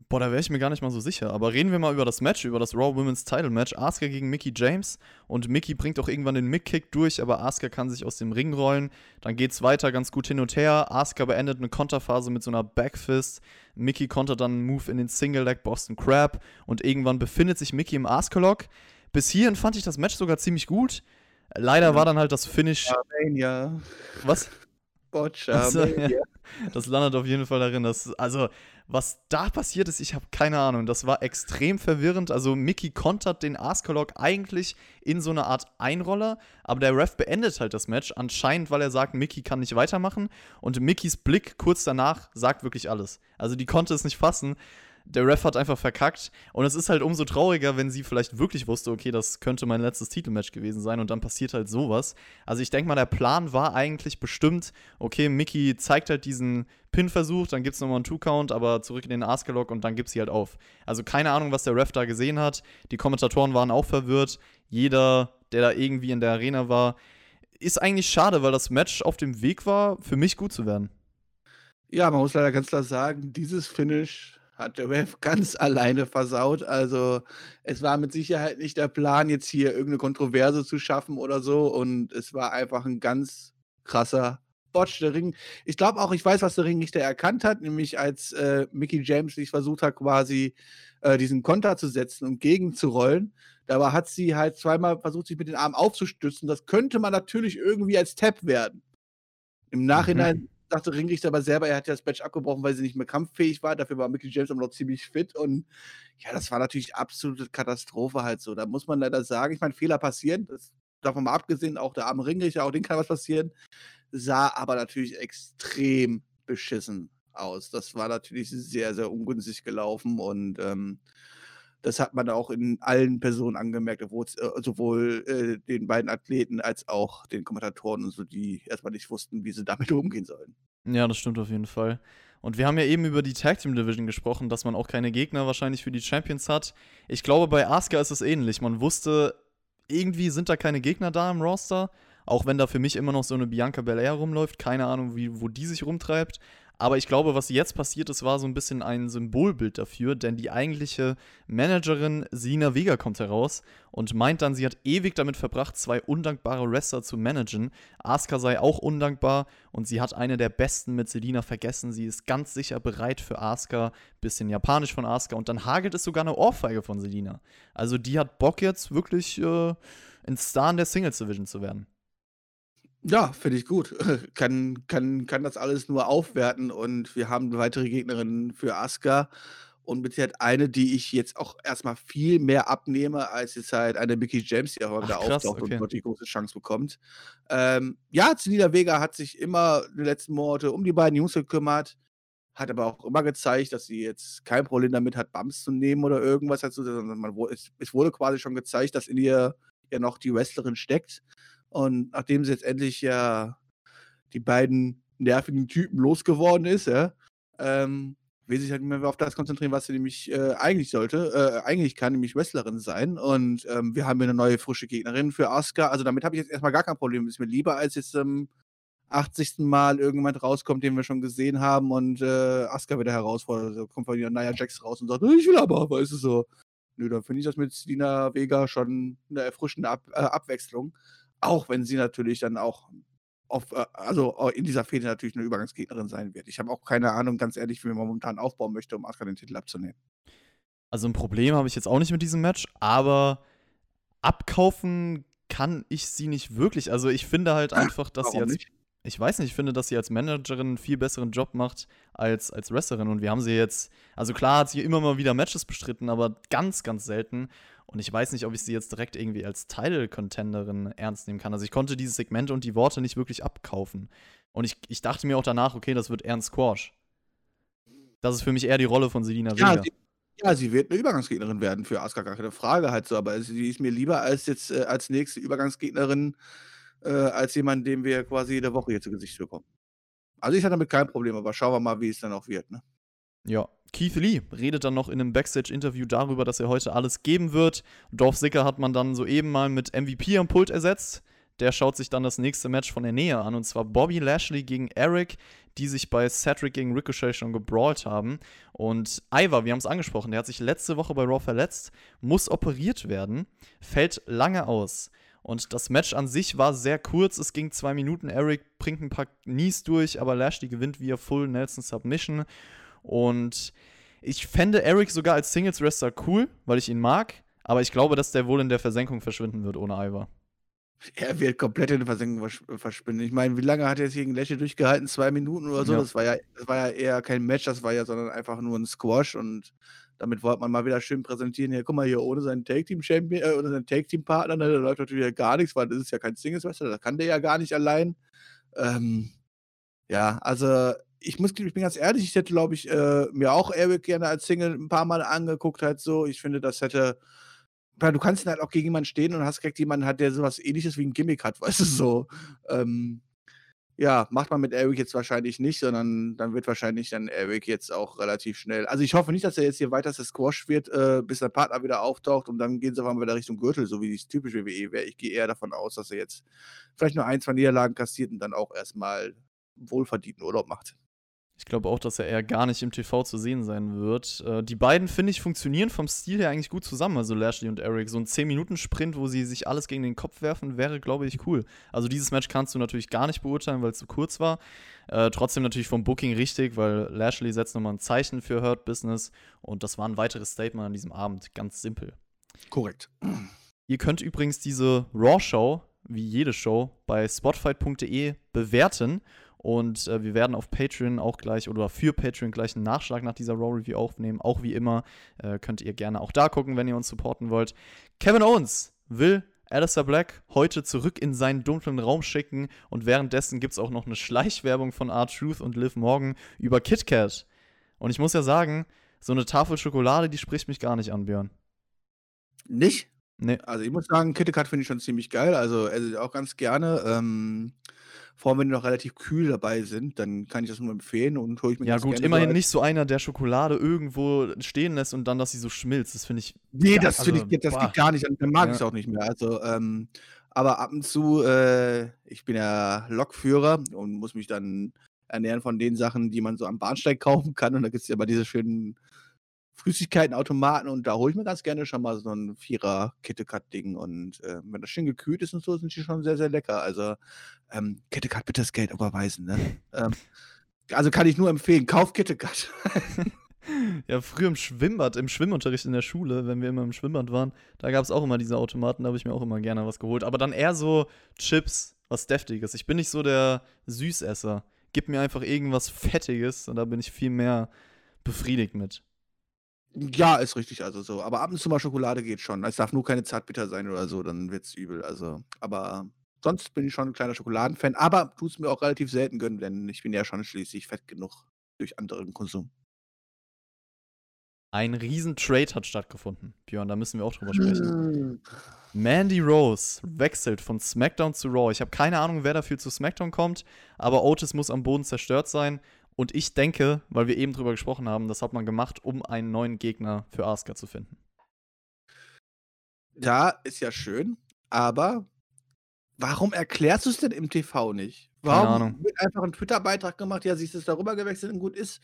Boah, da wäre ich mir gar nicht mal so sicher. Aber reden wir mal über das Match, über das Raw Women's Title Match. Asuka gegen Mickey James. Und Mickey bringt auch irgendwann den Mick-Kick durch, aber Asuka kann sich aus dem Ring rollen. Dann geht's weiter ganz gut hin und her. Asuka beendet eine Konterphase mit so einer Backfist. Mickey kontert dann einen Move in den Single-Leg Boston Crab. Und irgendwann befindet sich Mickey im Asuka-Lock. Bis hierhin fand ich das Match sogar ziemlich gut. Leider war dann halt das Finish. Ja, Was? Boccia. (laughs) Also, ja, das landet auf jeden Fall darin. Dass, also, was da passiert ist, ich habe keine Ahnung. Das war extrem verwirrend. Also, Mickey kontert den Askalok eigentlich in so eine Art Einroller, aber der Ref beendet halt das Match. Anscheinend, weil er sagt, Mickey kann nicht weitermachen. Und Mickys Blick kurz danach sagt wirklich alles. Also, die konnte es nicht fassen der Ref hat einfach verkackt. Und es ist halt umso trauriger, wenn sie vielleicht wirklich wusste, okay, das könnte mein letztes Titelmatch gewesen sein und dann passiert halt sowas. Also ich denke mal, der Plan war eigentlich bestimmt, okay, Mickey zeigt halt diesen Pin-Versuch, dann gibt es nochmal einen Two-Count, aber zurück in den Askelok und dann gibt sie halt auf. Also keine Ahnung, was der Ref da gesehen hat. Die Kommentatoren waren auch verwirrt. Jeder, der da irgendwie in der Arena war, ist eigentlich schade, weil das Match auf dem Weg war, für mich gut zu werden. Ja, man muss leider ganz klar sagen, dieses Finish hat der Ref (laughs) ganz alleine versaut. Also, es war mit Sicherheit nicht der Plan, jetzt hier irgendeine Kontroverse zu schaffen oder so. Und es war einfach ein ganz krasser Botch. Der Ring, ich glaube auch, ich weiß, was der Ringrichter erkannt hat, nämlich als äh, Mickey James sich versucht hat, quasi äh, diesen Konter zu setzen und gegenzurollen. Dabei hat sie halt zweimal versucht, sich mit den Armen aufzustützen. Das könnte man natürlich irgendwie als Tap werden. Im mhm. Nachhinein mhm sagte Ringrichter aber selber, er hat ja das Match abgebrochen, weil sie nicht mehr kampffähig war. Dafür war Mickey James aber noch ziemlich fit. Und ja, das war natürlich absolute Katastrophe halt so. Da muss man leider sagen, ich meine, Fehler passieren. Das davon mal abgesehen, auch der arme Ringrichter, auch den kann was passieren. Sah aber natürlich extrem beschissen aus. Das war natürlich sehr, sehr ungünstig gelaufen und ähm, das hat man auch in allen Personen angemerkt, äh, sowohl äh, den beiden Athleten als auch den Kommentatoren und so, die erstmal nicht wussten, wie sie damit (laughs) umgehen sollen. Ja, das stimmt auf jeden Fall. Und wir haben ja eben über die Tag Team Division gesprochen, dass man auch keine Gegner wahrscheinlich für die Champions hat. Ich glaube, bei Asuka ist es ähnlich. Man wusste, irgendwie sind da keine Gegner da im Roster. Auch wenn da für mich immer noch so eine Bianca Belair rumläuft. Keine Ahnung, wie, wo die sich rumtreibt. Aber ich glaube, was jetzt passiert ist, war so ein bisschen ein Symbolbild dafür, denn die eigentliche Managerin Sina Vega kommt heraus und meint dann, sie hat ewig damit verbracht, zwei undankbare Wrestler zu managen. Asuka sei auch undankbar und sie hat eine der besten mit Selina vergessen. Sie ist ganz sicher bereit für Asuka, bisschen japanisch von Asuka und dann hagelt es sogar eine Ohrfeige von Selina. Also die hat Bock jetzt wirklich äh, ein Star in der Singles Division zu werden. Ja, finde ich gut. (laughs) Kann kann kann das alles nur aufwerten und wir haben weitere Gegnerinnen für Asuka und mit Sicherheit eine, die ich jetzt auch erstmal viel mehr abnehme, als jetzt halt eine Mickey James, die auch wieder auftaucht okay. und dort die große Chance bekommt. Ähm, ja, Zelina Vega hat sich immer in den letzten Monaten um die beiden Jungs gekümmert, hat aber auch immer gezeigt, dass sie jetzt kein Problem damit hat, Bumps zu nehmen oder irgendwas dazu, sondern man, es, es wurde quasi schon gezeigt, dass in ihr ja noch die Wrestlerin steckt. Und nachdem sie jetzt endlich ja die beiden nervigen Typen losgeworden ist, ja, ähm, will sich halt nicht mehr auf das konzentrieren, was sie nämlich äh, eigentlich sollte, äh, eigentlich kann, nämlich Wrestlerin sein. Und ähm, wir haben hier eine neue frische Gegnerin für Asuka. Also damit habe ich jetzt erstmal gar kein Problem. Ist mir lieber, als jetzt ähm, 80. Mal irgendjemand rauskommt, den wir schon gesehen haben und äh, Asuka wieder herausfordert. Also kommt von Nia Jax raus und sagt, ich will aber, weißt du so. Nö, dann finde ich das mit Selina Vega schon eine erfrischende Ab äh, Abwechslung. Auch wenn sie natürlich dann auch auf, äh, also äh, in dieser Fehde natürlich eine Übergangsgegnerin sein wird. Ich habe auch keine Ahnung, ganz ehrlich, wie man momentan aufbauen möchte, um Asuka den Titel abzunehmen. Also ein Problem habe ich jetzt auch nicht mit diesem Match, aber abkaufen kann ich sie nicht wirklich. Also ich finde halt (clears throat) einfach, dass sie Warum als nicht? ich weiß nicht, ich finde, dass sie als Managerin einen viel besseren Job macht als als Wrestlerin und wir haben sie jetzt also klar hat sie immer mal wieder Matches bestritten, aber ganz ganz selten und ich weiß nicht, ob ich sie jetzt direkt irgendwie als Title Contenderin ernst nehmen kann. Also ich konnte dieses Segment und die Worte nicht wirklich abkaufen. Und ich, ich dachte mir auch danach, okay, das wird eher ein Squash. Das ist für mich eher die Rolle von Selina Vega. Ja, sie, ja, sie wird eine Übergangsgegnerin werden für Asuka, gar keine Frage halt so, aber sie ist mir lieber als jetzt äh, als nächste Übergangsgegnerin, äh, als jemand, den wir quasi jede Woche hier zu Gesicht bekommen. Also ich hatte damit kein Problem, aber schauen wir mal, wie es dann auch wird. Ne? Ja, Keith Lee redet dann noch in einem Backstage-Interview darüber, dass er heute alles geben wird. Dolph Ziggler hat man dann soeben mal mit MVP am Pult ersetzt. Der schaut sich dann das nächste Match von der Nähe an, und zwar Bobby Lashley gegen Eric, die sich bei Cedric gegen Ricochet schon gebrawlt haben. Und Ivar, wir haben es angesprochen, der hat sich letzte Woche bei Raw verletzt, muss operiert werden, fällt lange aus. Und das Match an sich war sehr kurz, es ging zwei Minuten. Eric bringt ein paar Knees durch, aber Lashley gewinnt via Full Nelson Submission. Und ich fände Eric sogar als Singles-Wrestler cool, weil ich ihn mag. Aber ich glaube, dass der wohl in der Versenkung verschwinden wird ohne Ivar. Er wird komplett in der Versenkung versch- verschwinden. Ich meine, wie lange hat er jetzt gegen Lashley durchgehalten? Zwei Minuten oder so? Ja. Das, war ja, das war ja eher kein Match, das war ja sondern einfach nur ein Squash und damit wollte man mal wieder schön präsentieren. Ja, guck mal hier, ohne seinen Tag-Team-Champion, äh, ohne seinen Tag-Team-Partner, ne, da läuft natürlich ja gar nichts, weil das ist ja kein Singles-Wrestler, das kann der ja gar nicht allein. Ähm, ja, also ich muss, ich bin ganz ehrlich, ich hätte, glaube ich, äh, mir auch Eric gerne als Single ein paar Mal angeguckt, halt so. Ich finde, das hätte. Du kannst halt auch gegen jemanden stehen und hast direkt jemanden hat, der sowas ähnliches wie ein Gimmick hat, (laughs) weißt du so. Ähm, ja, macht man mit Eric jetzt wahrscheinlich nicht, sondern dann wird wahrscheinlich dann Eric jetzt auch relativ schnell. Also ich hoffe nicht, dass er jetzt hier weiter Squash wird, äh, bis der Partner wieder auftaucht und dann gehen sie auf einmal wieder Richtung Gürtel, so wie es typisch WWE wäre. Ich gehe eher davon aus, dass er jetzt vielleicht nur ein, zwei Niederlagen kassiert und dann auch erstmal wohlverdienten Urlaub macht. Ich glaube auch, dass er eher gar nicht im TV zu sehen sein wird. Äh, die beiden, finde ich, funktionieren vom Stil her eigentlich gut zusammen, also Lashley und Eric. So ein 10-Minuten-Sprint, wo sie sich alles gegen den Kopf werfen, wäre, glaube ich, cool. Also dieses Match kannst du natürlich gar nicht beurteilen, weil es zu kurz war. Äh, trotzdem natürlich vom Booking richtig, weil Lashley setzt nochmal ein Zeichen für Hurt Business und das war ein weiteres Statement an diesem Abend. Ganz simpel. Korrekt. Ihr könnt übrigens diese Raw-Show, wie jede Show, bei spotfight.de bewerten. Und äh, wir werden auf Patreon auch gleich oder für Patreon gleich einen Nachschlag nach dieser Raw Review aufnehmen. Auch wie immer äh, könnt ihr gerne auch da gucken, wenn ihr uns supporten wollt. Kevin Owens will Alistair Black heute zurück in seinen dunklen Raum schicken. Und währenddessen gibt es auch noch eine Schleichwerbung von R-Truth und Liv Morgan über KitKat. Und ich muss ja sagen, so eine Tafel Schokolade, die spricht mich gar nicht an, Björn. Nicht? Nee. Also ich muss sagen, KitKat finde ich schon ziemlich geil. Also, also auch ganz gerne. Ähm, vor allem, wenn die noch relativ kühl dabei sind, dann kann ich das nur empfehlen und hole ich mir Ja, gut, immerhin nicht so einer, der Schokolade irgendwo stehen lässt und dann, dass sie so schmilzt. Das finde ich. Nee, das finde also, ich, das boah. geht gar nicht. Dann mag Ja. ich es auch nicht mehr. Also, ähm, aber ab und zu, äh, ich bin ja Lokführer und muss mich dann ernähren von den Sachen, die man so am Bahnsteig (laughs) kaufen kann. Und da gibt es ja immer diese schönen Flüssigkeitenautomaten und da hole ich mir ganz gerne schon mal so ein Vierer KitKat-Ding. Und äh, wenn das schön gekühlt ist und so, sind die schon sehr, sehr lecker. Also, ähm, KitKat bitte das Geld überweisen. Ne? ähm, also kann ich nur empfehlen, kauf KitKat. (laughs) (laughs) Ja, früher im Schwimmbad, im Schwimmunterricht in der Schule, wenn wir immer im Schwimmbad waren, da gab es auch immer diese Automaten, da habe ich mir auch immer gerne was geholt. Aber dann eher so Chips, was Deftiges. Ich bin nicht so der Süßesser. Gib mir einfach irgendwas Fettiges und da bin ich viel mehr befriedigt mit. Ja, ist richtig, also so. Aber ab und zu mal Schokolade geht schon. Es darf nur keine Zartbitter sein oder so, dann wird's übel. Also, aber sonst bin ich schon 'n kleiner Schokoladenfan, aber tu's mir auch relativ selten gönnen, denn ich bin ja schon schließlich fett genug durch anderen Konsum. Ein Riesen-Trade hat stattgefunden, Björn, da müssen wir auch drüber sprechen. Hm. Mandy Rose wechselt von SmackDown zu Raw. Ich habe keine Ahnung, wer dafür zu SmackDown kommt, aber Otis muss am Boden zerstört sein. Und ich denke, weil wir eben drüber gesprochen haben, das hat man gemacht, um einen neuen Gegner für Asuka zu finden. Ja, ist ja schön, aber warum erklärst du's denn im TV nicht? Warum wird einfach 'n Twitter-Beitrag gemacht: „Ja, sie ist jetzt darüber gewechselt und gut ist.“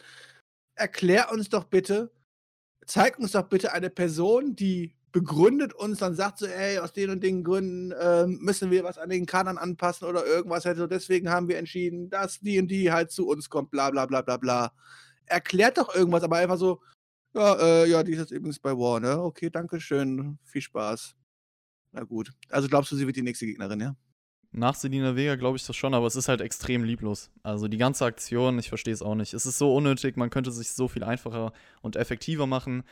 Erklär uns doch bitte zeig uns doch bitte eine Person, die begründet uns dann sagt so: „Ey, aus den und den Gründen, ähm, müssen wir was an den Kadern anpassen oder irgendwas halt so. Deswegen haben wir entschieden, dass die und die halt zu uns kommt, bla bla bla bla bla.“ Erklärt doch irgendwas, aber einfach so: „Ja, äh, ja, die ist jetzt übrigens bei Raw, ne? Okay, danke schön. Viel Spaß.“ Na gut. Also glaubst du, sie wird die nächste Gegnerin, ja? Nach Selina Vega glaube ich das schon, aber es ist halt extrem lieblos. Also die ganze Aktion, ich verstehe es auch nicht. Es ist so unnötig, man könnte sich so viel einfacher und effektiver machen.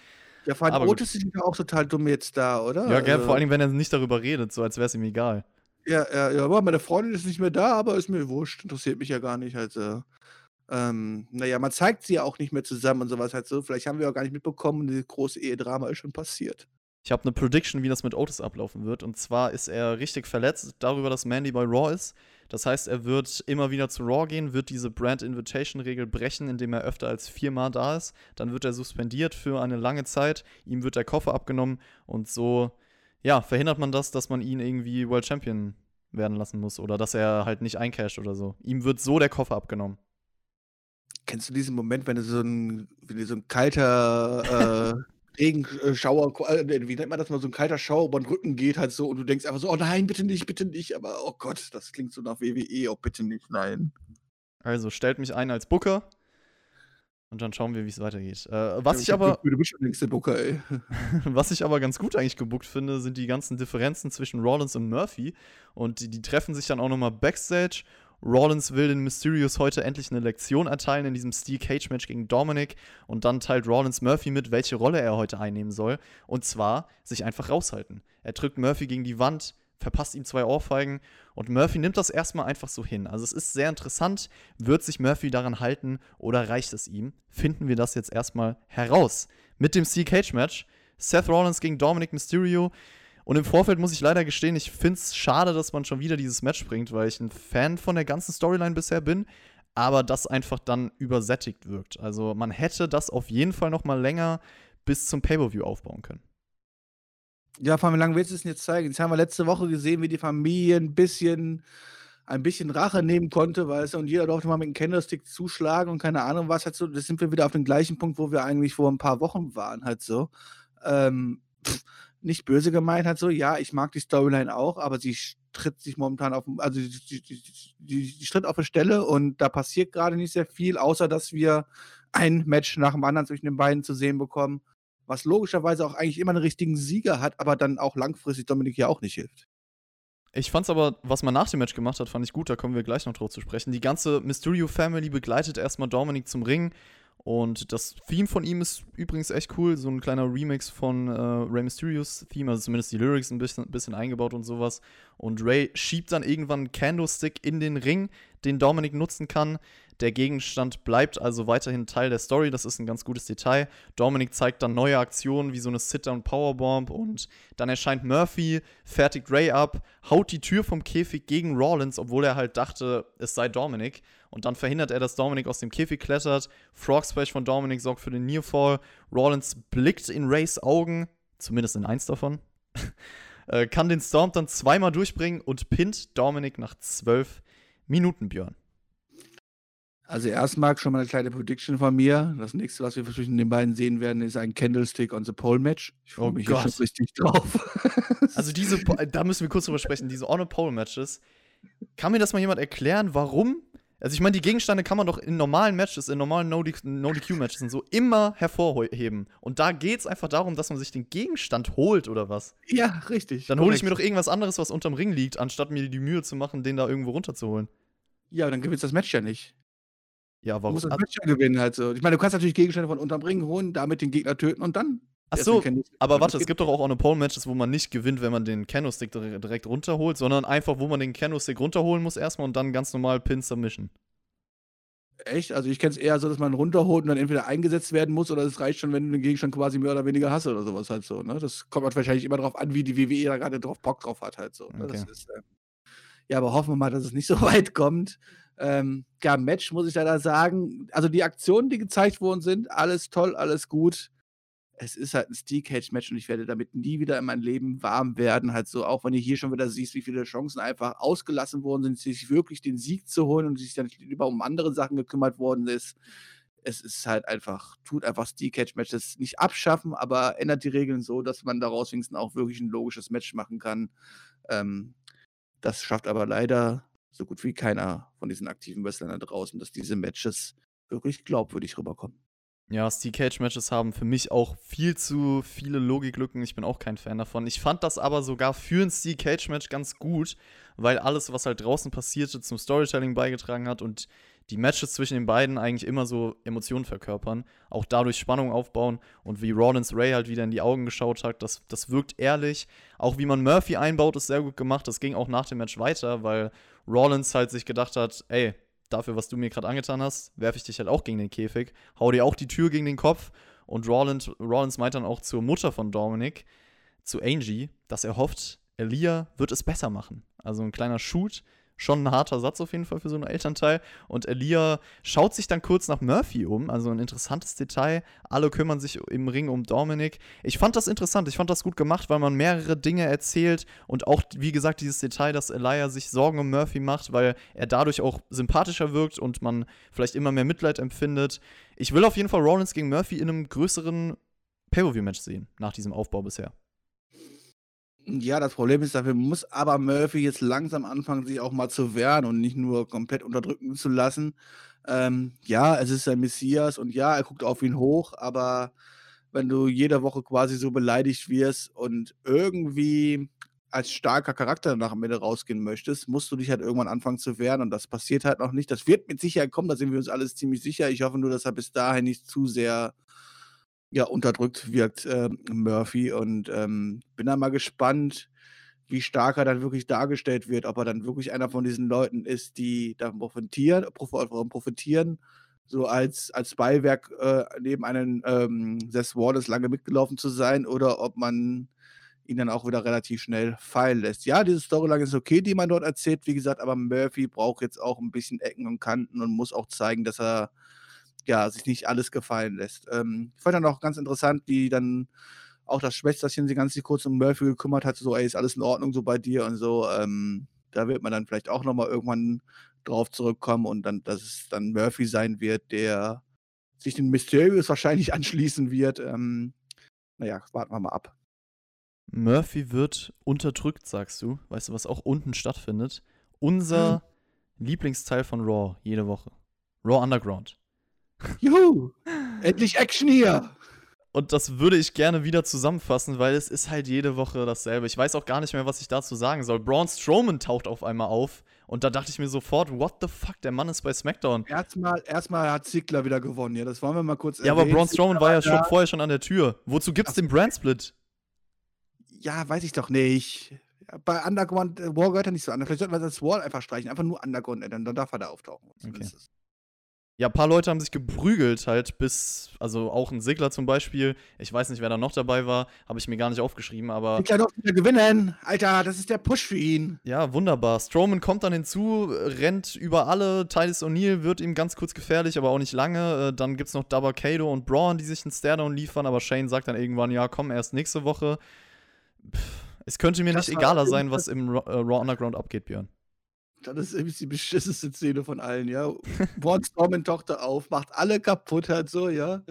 Ja, vor allem. Otis ist ja auch total dumm jetzt da, oder? Ja, gell, Also vor allem, wenn er nicht darüber redet, so als wäre es ihm egal. Ja, ja, ja, aber meine Freundin ist nicht mehr da, aber ist mir wurscht, interessiert mich ja gar nicht halt so. Ähm, na ja, man zeigt sie ja auch nicht mehr zusammen und so was halt so. Vielleicht haben wir auch gar nicht mitbekommen, dieses große Ehedrama ist schon passiert. Ich habe eine Prediction, wie das mit Otis ablaufen wird. Und zwar ist er richtig verletzt darüber, dass Mandy bei Raw ist. Das heißt, er wird immer wieder zu Raw gehen, wird diese Brand Invitation Regel brechen, indem er öfter als viermal da ist. Dann wird er suspendiert für eine lange Zeit. Ihm wird der Koffer abgenommen und so, ja, verhindert man das, dass man ihn irgendwie World Champion werden lassen muss oder dass er halt nicht eincasht oder so. Ihm wird so der Koffer abgenommen. Kennst du diesen Moment, wenn du so 'n wenn dir so 'n kalter, äh, (laughs) Regenschauer ko äh, wie nennt man das mal, so 'n kalter Schauer über 'n Rücken geht halt so und du denkst einfach so: „Oh nein, bitte nicht, bitte nicht.“ Aber oh Gott, das klingt so nach WWE. Oh, bitte nicht, nein. Also stellt mich ein als Booker und dann schauen wir, wie es weitergeht. Äh, was ich aber Du bist schon längst der Booker, ey. (laughs) (laughs) Was ich aber ganz gut eigentlich gebuckt finde, sind die ganzen Differenzen zwischen Rollins und Murphy. Und die, die treffen sich dann auch nochmal backstage. Rollins will den Mysterios heute endlich eine Lektion erteilen in diesem Steel Cage Match gegen Dominic. Und dann teilt Rollins Murphy mit, welche Rolle er heute einnehmen soll. Und zwar sich einfach raushalten. Er drückt Murphy gegen die Wand, verpasst ihm zwei Ohrfeigen. Und Murphy nimmt das erstmal einfach so hin. Also es ist sehr interessant. Wird sich Murphy daran halten oder reicht es ihm? Finden wir das jetzt erstmal heraus. Mit dem Steel Cage Match. Seth Rollins gegen Dominic Mysterio. Und im Vorfeld muss ich leider gestehen, ich finde es schade, dass man schon wieder dieses Match bringt, weil ich ein Fan von der ganzen Storyline bisher bin, aber das einfach dann übersättigt wirkt. Also man hätte das auf jeden Fall noch mal länger bis zum Pay-Per-View aufbauen können. Ja, vor allem, wie lange willst du es denn jetzt zeigen? Jetzt haben wir letzte Woche gesehen, wie die Familie 'n bisschen ein bisschen Rache nehmen konnte, weißt du, und jeder durfte mal mit 'm Candlestick zuschlagen und keine Ahnung was halt so. Da sind wir wieder auf dem gleichen Punkt, wo wir eigentlich vor 'n paar Wochen waren halt so. Ähm, nicht böse gemeint halt so, ja, ich mag die Storyline auch, aber sie tritt sich momentan auf also, die die die die tritt auf 'ne Stelle und da passiert grade nicht sehr viel, außer dass wir ein Match nach dem anderen zwischen den beiden zu sehen bekommen, was logischerweise auch eigentlich immer 'n richtigen Sieger hat, aber dann auch langfristig Dominik ja auch nicht hilft. Ich fand's aber, was man nach dem Match gemacht hat, fand ich gut, da kommen wir gleich noch drauf zu sprechen. Die ganze Mysterio Family begleitet erstmal Dominic zum Ring. Und das Theme von ihm ist übrigens echt cool. So ein kleiner Remix von äh, Rey Mysterios Theme, also zumindest die Lyrics ein bisschen, bisschen eingebaut und sowas. Und Ray schiebt dann irgendwann einen Candlestick in den Ring, den Dominic nutzen kann. Der Gegenstand bleibt also weiterhin Teil der Story, das ist ein ganz gutes Detail. Dominic zeigt dann neue Aktionen wie so eine Sit-Down-Powerbomb und dann erscheint Murphy, fertigt Ray ab, haut die Tür vom Käfig gegen Rollins, obwohl er halt dachte, es sei Dominic. Und dann verhindert er, dass Dominic aus dem Käfig klettert. Frog Splash von Dominic sorgt für den Nearfall. Rollins blickt in Rays Augen, zumindest in eins davon. (laughs) äh, kann den Storm dann zweimal durchbringen und pinnt Dominic nach zwölf Minuten, Björn. Also erstmal schon mal 'ne kleine Prediction von mir. Das nächste, was wir zwischen den beiden sehen werden, ist ein Candlestick on the Pole Match. Ich freue Oh mich jetzt schon Gott. richtig drauf. (laughs) (laughs) Also diese, da müssen wir kurz drüber sprechen, diese On-a-Pole-Matches. Kann mir das mal jemand erklären, warum? Also ich meine, die Gegenstände kann man doch in normalen Matches, in normalen No-DQ-Matches und so immer hervorheben. Und da geht's einfach darum, dass man sich den Gegenstand holt oder was. Ja, richtig. Dann hole ich mir doch irgendwas anderes, was unterm Ring liegt, anstatt mir die Mühe zu machen, den da irgendwo runterzuholen. Ja, dann gewinnst das Match ja nicht. Ja, Du warum? musst das Match ja gewinnen halt so. Ich meine, du kannst natürlich Gegenstände von unterm Ring holen, damit den Gegner töten und dann Ach so, aber holen. warte, es gibt doch auch On-Pole-Matches, wo man nicht gewinnt, wenn man den Candlestick dire- direkt runterholt, sondern einfach, wo man den Candlestick runterholen muss erstmal und dann ganz normal Pin Submission. Echt? Also ich kenne es eher so, dass man runterholt und dann entweder eingesetzt werden muss oder es reicht schon, wenn du den Gegenstand quasi mehr oder weniger hast oder sowas halt so. Ne? Das kommt halt wahrscheinlich immer darauf an, wie die WWE da gerade drauf Bock drauf hat halt so. Ne? Okay. ist, ähm, ja, aber hoffen wir mal, dass es nicht (laughs) so weit kommt. Ähm, ja, Match muss ich leider sagen. Also die Aktionen, die gezeigt worden sind, alles toll, alles gut. Es ist halt ein Steel Cage Match und ich werde damit nie wieder in mein Leben warm werden. Halt so, auch wenn du hier schon wieder siehst, wie viele Chancen einfach ausgelassen worden sind, sich wirklich den Sieg zu holen und sich dann nicht lieber um andere Sachen gekümmert worden ist. Es ist halt einfach, tut einfach Steel Cage Matches nicht abschaffen, aber ändert die Regeln so, dass man daraus wenigstens auch wirklich ein logisches Match machen kann. Ähm, das schafft aber leider so gut wie keiner von diesen aktiven Wrestlern da draußen, dass diese Matches wirklich glaubwürdig rüberkommen. Ja, Steel Cage Matches haben für mich auch viel zu viele Logiklücken. Ich bin auch kein Fan davon. Ich fand das aber sogar für ein Steel Cage Match ganz gut, weil alles, was halt draußen passierte, zum Storytelling beigetragen hat und die Matches zwischen den beiden eigentlich immer so Emotionen verkörpern, auch dadurch Spannung aufbauen und wie Rollins Ray halt wieder in die Augen geschaut hat, das, das wirkt ehrlich. Auch wie man Murphy einbaut, ist sehr gut gemacht. Das ging auch nach dem Match weiter, weil Rollins halt sich gedacht hat, ey, dafür, was du mir gerade angetan hast, werfe ich dich halt auch gegen den Käfig, hau dir auch die Tür gegen den Kopf. Und Rollins, Rollins meint dann auch zur Mutter von Dominic, zu Angie, dass er hofft, Elia wird es besser machen. Also ein kleiner Shoot, schon ein harter Satz auf jeden Fall für so einen Elternteil. Und Elia schaut sich dann kurz nach Murphy um, also ein interessantes Detail. Alle kümmern sich im Ring um Dominic. Ich fand das interessant, ich fand das gut gemacht, weil man mehrere Dinge erzählt und auch, wie gesagt, dieses Detail, dass Elia sich Sorgen um Murphy macht, weil er dadurch auch sympathischer wirkt und man vielleicht immer mehr Mitleid empfindet. Ich will auf jeden Fall Rollins gegen Murphy in einem größeren Pay-Per-View-Match sehen, nach diesem Aufbau bisher. Ja, das Problem ist, dafür muss aber Murphy jetzt langsam anfangen, sich auch mal zu wehren und nicht nur komplett unterdrücken zu lassen. Ähm, ja, es ist ein Messias und ja, er guckt auf ihn hoch, aber wenn du jede Woche quasi so beleidigt wirst und irgendwie als starker Charakter nach am Ende rausgehen möchtest, musst du dich halt irgendwann anfangen zu wehren und das passiert halt noch nicht. Das wird mit Sicherheit kommen, da sind wir uns alles ziemlich sicher. Ich hoffe nur, dass er bis dahin nicht zu sehr ja, unterdrückt wirkt, ähm, Murphy. Und ähm, bin da mal gespannt, wie stark er dann wirklich dargestellt wird, ob er dann wirklich einer von diesen Leuten ist, die davon profitieren, prof davon profitieren, so als, als Beiwerk äh, neben einem ähm, Seth Wallace lange mitgelaufen zu sein, oder ob man ihn dann auch wieder relativ schnell fallen lässt. Ja, diese Storyline ist okay, die man dort erzählt, wie gesagt, aber Murphy braucht jetzt auch ein bisschen Ecken und Kanten und muss auch zeigen, dass er ja, sich nicht alles gefallen lässt. Ähm, ich fand dann auch ganz interessant, wie dann auch das Schwesterchen sich ganz kurz um Murphy gekümmert hat, so, ey, ist alles in Ordnung so bei dir und so. Ähm, da wird man dann vielleicht auch nochmal irgendwann drauf zurückkommen und dann, dass es dann Murphy sein wird, der sich den Mysterious wahrscheinlich (laughs) anschließen wird. Ähm, naja, warten wir mal ab. Murphy wird unterdrückt, sagst du. Weißt du, was auch unten stattfindet? Unser Lieblingsteil von Raw jede Woche. Raw Underground. Juhu! Endlich Action hier! Und das würde ich gerne wieder zusammenfassen, weil es ist halt jede Woche dasselbe. Ich weiß auch gar nicht mehr, was ich dazu sagen soll. Braun Strowman taucht auf einmal auf und da dachte ich mir sofort, what the fuck, der Mann ist bei SmackDown. Erstmal, erstmal hat Ziggler wieder gewonnen, ja, das wollen wir mal kurz Ja, aber. Braun Strowman war ja schon vorher schon an der Tür. Wozu gibt's den Brand Split? Ja, weiß ich doch nicht. Bei Underground, äh, War gehört er nicht so an. Vielleicht sollten wir das Wall einfach streichen. Einfach nur Underground, äh, dann, darf er da auftauchen. Okay. Es. Ja, ein paar Leute haben sich geprügelt halt bis, also auch ein Sigler zum Beispiel. Ich weiß nicht, wer da noch dabei war, habe ich mir gar nicht aufgeschrieben, aber Ziggler doch wieder gewinnen. Alter, das ist der Push für ihn. Ja, wunderbar. Strowman kommt dann hinzu, rennt über alle. Titus O'Neil wird ihm ganz kurz gefährlich, aber auch nicht lange. Äh, Dann gibt's noch Double Kato und Braun, die sich einen Stairdown liefern, aber Shane sagt dann irgendwann, ja, komm, erst nächste Woche. Pff, es könnte mir Das nicht egaler sein, was im äh, Raw Underground abgeht, Björn. Das ist irgendwie die beschissenste Szene von allen, ja. Taucht da auf, macht alle kaputt halt so, ja.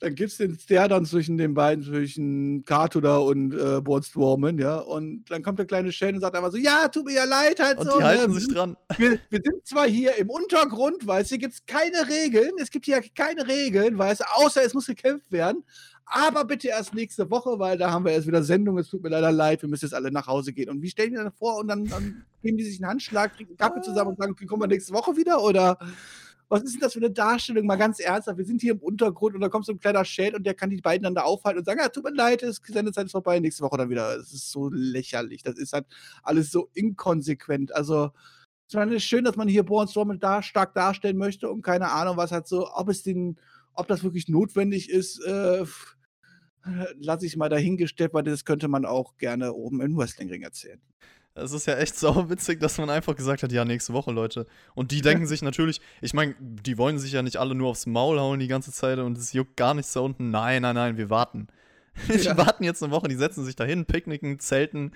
Dann gibt's den Stairdown zwischen den beiden, zwischen Kato da und äh, Braun Strowman, ja. Und dann kommt der kleine Shane und sagt einfach so, ja, tut mir ja leid halt Und so. die halten ne? sich dran. wir, wir sind zwar hier im Untergrund, weil es hier gibt keine Regeln, es gibt hier keine Regeln, weil es außer es muss gekämpft werden. Aber bitte erst nächste Woche, weil da haben wir erst wieder Sendung. Es tut mir leider leid, wir müssen jetzt alle nach Hause gehen. Und wie stellen die dann vor? Und dann, dann geben die sich einen Handschlag, trinken Kaffee zusammen und sagen, kommen wir nächste Woche wieder? Oder was ist denn das für eine Darstellung? Mal ganz ernsthaft, wir sind hier im Untergrund und da kommt so ein kleiner Shade und der kann die beiden dann da aufhalten und sagen, ja, tut mir leid, es Sendezeit ist vorbei, nächste Woche dann wieder. Das ist so lächerlich. Das ist halt alles so inkonsequent. Also, es ist schön, dass man hier Born Strowman da stark darstellen möchte und keine Ahnung, was halt so, ob es den, ob das wirklich notwendig ist, äh, lasse ich mal dahingestellt, weil das könnte man auch gerne oben im Wrestlingring erzählen. Es ist ja echt (laughs) sau witzig, dass man einfach gesagt hat, ja, nächste Woche, Leute. Und die denken sich natürlich, ich meine, die wollen sich ja nicht alle nur aufs Maul hauen die ganze Zeit und es juckt gar nichts da unten. Nein, nein, nein, wir warten. (laughs) Wir ja. warten jetzt eine Woche, die setzen sich dahin, picknicken, zelten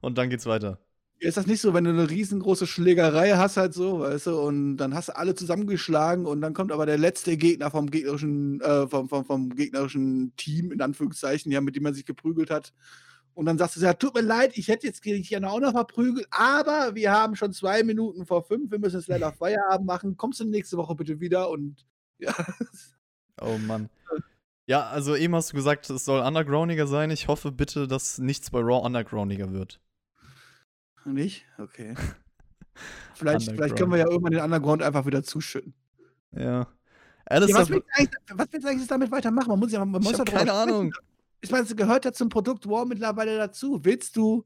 und dann geht's weiter. Ist das nicht so, wenn du eine riesengroße Schlägerei hast, halt so, weißt du, und dann hast du alle zusammengeschlagen und dann kommt aber der letzte Gegner vom gegnerischen, äh, vom, vom, vom gegnerischen Team, in Anführungszeichen, ja, mit dem man sich geprügelt hat. Und dann sagst du, ja, tut mir leid, ich hätte jetzt gerne auch noch verprügelt, aber wir haben schon zwei Minuten vor fünf, wir müssen jetzt leider Feierabend machen. Kommst du nächste Woche bitte wieder und (laughs) ja. Oh Mann. Ja, also eben hast du gesagt, es soll undergroundiger sein. Ich hoffe bitte, dass nichts bei Raw undergroundiger wird. Nicht? Okay. (laughs) vielleicht, vielleicht können wir ja irgendwann den Underground einfach wieder zuschütten. Ja. ja was, willst was willst du eigentlich damit weitermachen? Man muss ja, man muss ich ja keine Ahnung. Ich meine, es gehört ja zum Produkt War mittlerweile dazu. Willst du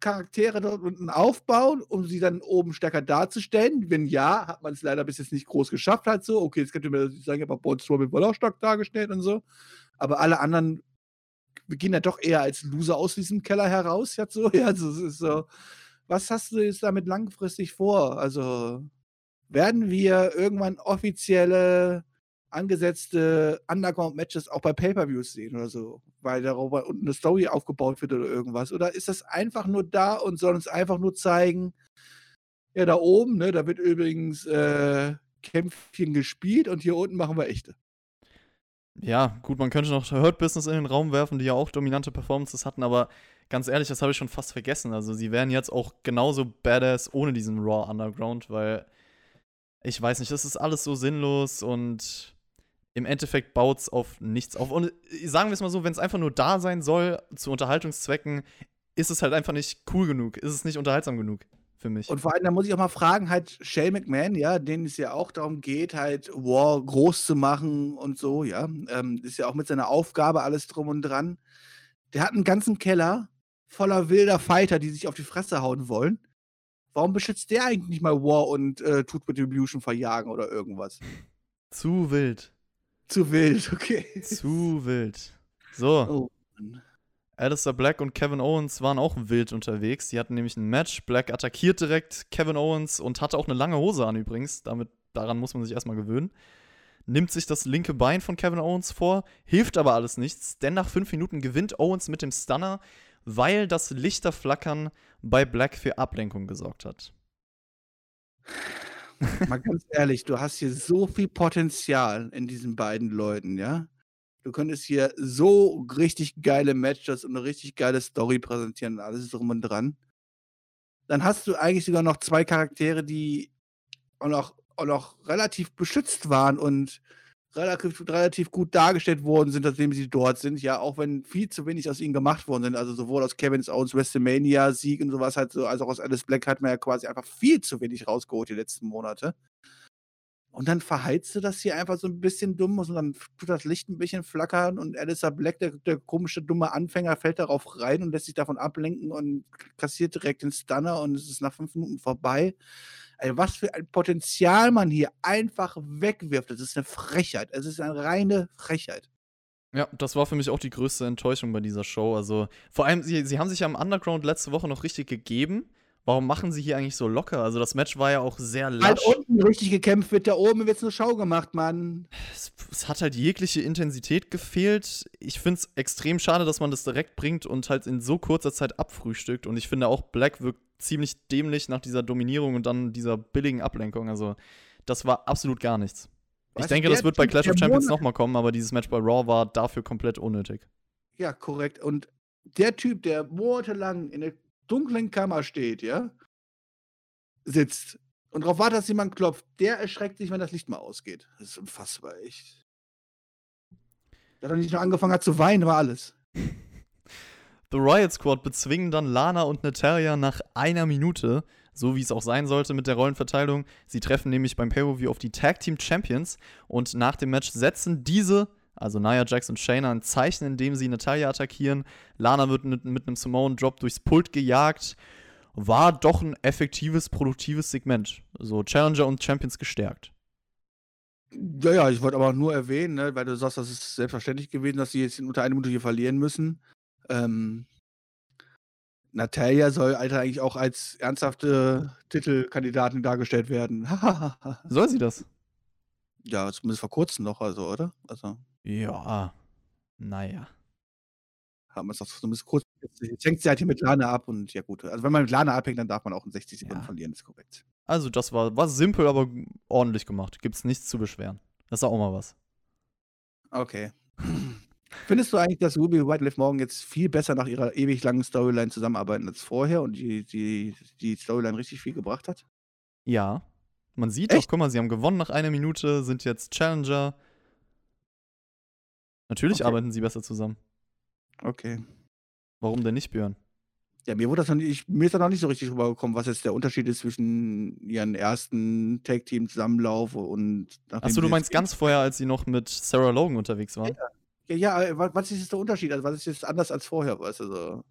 Charaktere dort unten aufbauen, um sie dann oben stärker darzustellen? Wenn ja, hat man es leider bis jetzt nicht groß geschafft, halt so. Okay, jetzt könnte mir sagen, aber Braun Strowman wurde auch stark dargestellt und so. Aber alle anderen gehen ja doch eher als Loser aus diesem Keller heraus, jetzt so. (laughs) Ja, also es ist so was hast du jetzt damit langfristig vor? Also werden wir irgendwann offizielle angesetzte Underground-Matches auch bei Pay-Per-Views sehen oder so, weil darüber unten eine Story aufgebaut wird oder irgendwas? Oder ist das einfach nur da und soll uns einfach nur zeigen, ja, da oben, ne, da wird übrigens äh, Kämpfchen gespielt und hier unten machen wir echte. Ja, gut, man könnte noch Hurt Business in den Raum werfen, die ja auch dominante Performances hatten, aber ganz ehrlich, das habe ich schon fast vergessen. Also, sie wären jetzt auch genauso badass ohne diesen Raw Underground, weil ich weiß nicht, das ist alles so sinnlos und im Endeffekt baut es auf nichts auf. Und äh, sagen wir es mal so, wenn es einfach nur da sein soll, zu Unterhaltungszwecken, ist es halt einfach nicht cool genug, ist es nicht unterhaltsam genug für mich. Und vor allem, da muss ich auch mal fragen, halt Shane McMahon, ja, den es ja auch darum geht, halt War groß zu machen und so, ja, ähm, ist ja auch mit seiner Aufgabe alles drum und dran. Der hat einen ganzen Keller voller wilder Fighter, die sich auf die Fresse hauen wollen. Warum beschützt der eigentlich nicht mal War und äh, tut Retribution verjagen oder irgendwas? Zu wild. Zu wild, okay. Zu wild. So. Oh, Mann. Alistair Black und Kevin Owens waren auch wild unterwegs. Die hatten nämlich ein Match. Black attackiert direkt Kevin Owens und hatte auch eine lange Hose an übrigens. Damit, daran muss man sich erstmal gewöhnen. Nimmt sich das linke Bein von Kevin Owens vor, hilft aber alles nichts, denn nach fünf Minuten gewinnt Owens mit dem Stunner, weil das Lichterflackern bei Black für Ablenkung gesorgt hat. Mal ganz ehrlich, du hast hier so viel Potenzial in diesen beiden Leuten, ja? Du könntest hier so richtig geile Matches und eine richtig geile Story präsentieren, alles drum und dran. Dann hast du eigentlich sogar noch zwei Charaktere, die auch noch, auch noch relativ beschützt waren und relativ, relativ gut dargestellt worden sind, seitdem sie dort sind. Ja, auch wenn viel zu wenig aus ihnen gemacht worden sind. Also sowohl aus Kevin Owens WrestleMania-Sieg und sowas halt so, als auch aus Alice Black hat man ja quasi einfach viel zu wenig rausgeholt die letzten Monate. Und dann verheizt du das hier einfach so ein bisschen dumm und dann tut das Licht ein bisschen flackern und Alistair Black, der, der komische, dumme Anfänger, fällt darauf rein und lässt sich davon ablenken und kassiert direkt den Stunner und es ist nach fünf Minuten vorbei. Also was für ein Potenzial man hier einfach wegwirft. Das ist eine Frechheit. Es ist eine reine Frechheit. Ja, das war für mich auch die größte Enttäuschung bei dieser Show. Also vor allem, sie, sie haben sich am Underground letzte Woche noch richtig gegeben warum machen sie hier eigentlich so locker? Also das Match war ja auch sehr lasch. Halt unten richtig gekämpft wird, da oben wird es eine Show gemacht, Mann. Es, es, hat halt jegliche Intensität gefehlt. Ich finde es extrem schade, dass man das direkt bringt und halt in so kurzer Zeit abfrühstückt. Und ich finde auch, Black wirkt ziemlich dämlich nach dieser Dominierung und dann dieser billigen Ablenkung. Also das war absolut gar nichts. Weißt ich denke, das wird bei Clash of Champions nochmal kommen, aber dieses Match bei Raw war dafür komplett unnötig. Ja, korrekt. Und der Typ, der monatelang in der dunklen Kammer steht, ja, sitzt und darauf wartet, dass jemand klopft, der erschreckt sich, wenn das Licht mal ausgeht. Das ist unfassbar, echt. Der hat nicht nur angefangen hat zu weinen, war alles. (laughs) The Riot Squad bezwingen dann Lana und Natalia nach einer Minute. So wie es auch sein sollte mit der Rollenverteilung. Sie treffen nämlich beim Pay-Per-View auf die Tag Team Champions und nach dem Match setzen diese, also Nia Jax und Shayna, ein Zeichen, indem sie Natalia attackieren. Lana wird mit, mit einem Samoan Drop durchs Pult gejagt. War doch ein effektives, produktives Segment. So Challenger und Champions gestärkt. Ja, ja, ich wollte aber nur erwähnen, ne, weil du sagst, das ist selbstverständlich gewesen, dass sie jetzt unter einer Minute hier verlieren müssen. Ähm, Natalia soll Alter eigentlich auch als ernsthafte Titelkandidatin dargestellt werden. (laughs) Soll sie das? Ja, zumindest vor kurzem noch, also, oder? Also, Ja. Naja. haben wir es doch zumindest kurz. Jetzt, hängt sie halt hier mit Lana ab und ja, gut. Also, wenn man mit Lana abhängt, dann darf man auch in 60 Sekunden Ja. verlieren, ist korrekt. Also, das war, war simpel, aber ordentlich gemacht. Gibt's nichts zu beschweren. Das ist auch mal was. Okay. (clears throat) Findest du eigentlich, dass Ruby und White Liv Morgan jetzt viel besser nach ihrer ewig langen Storyline zusammenarbeiten als vorher und die, die, die Storyline richtig viel gebracht hat? Ja. Man sieht Echt? auch, guck mal, sie haben gewonnen nach einer Minute, sind jetzt Challenger. Natürlich Okay. arbeiten sie besser zusammen. Okay. Warum denn nicht, Björn? Ja, mir wurde das noch nicht, ich, mir ist da noch nicht so richtig rübergekommen, was jetzt der Unterschied ist zwischen ihren ersten Tag-Team-Zusammenlauf und Achso, du meinst ganz vorher, als sie noch mit Sarah Logan unterwegs waren? Ja, ja, wa- was ist jetzt der Unterschied? Also, was ist jetzt anders als vorher, weißt du so?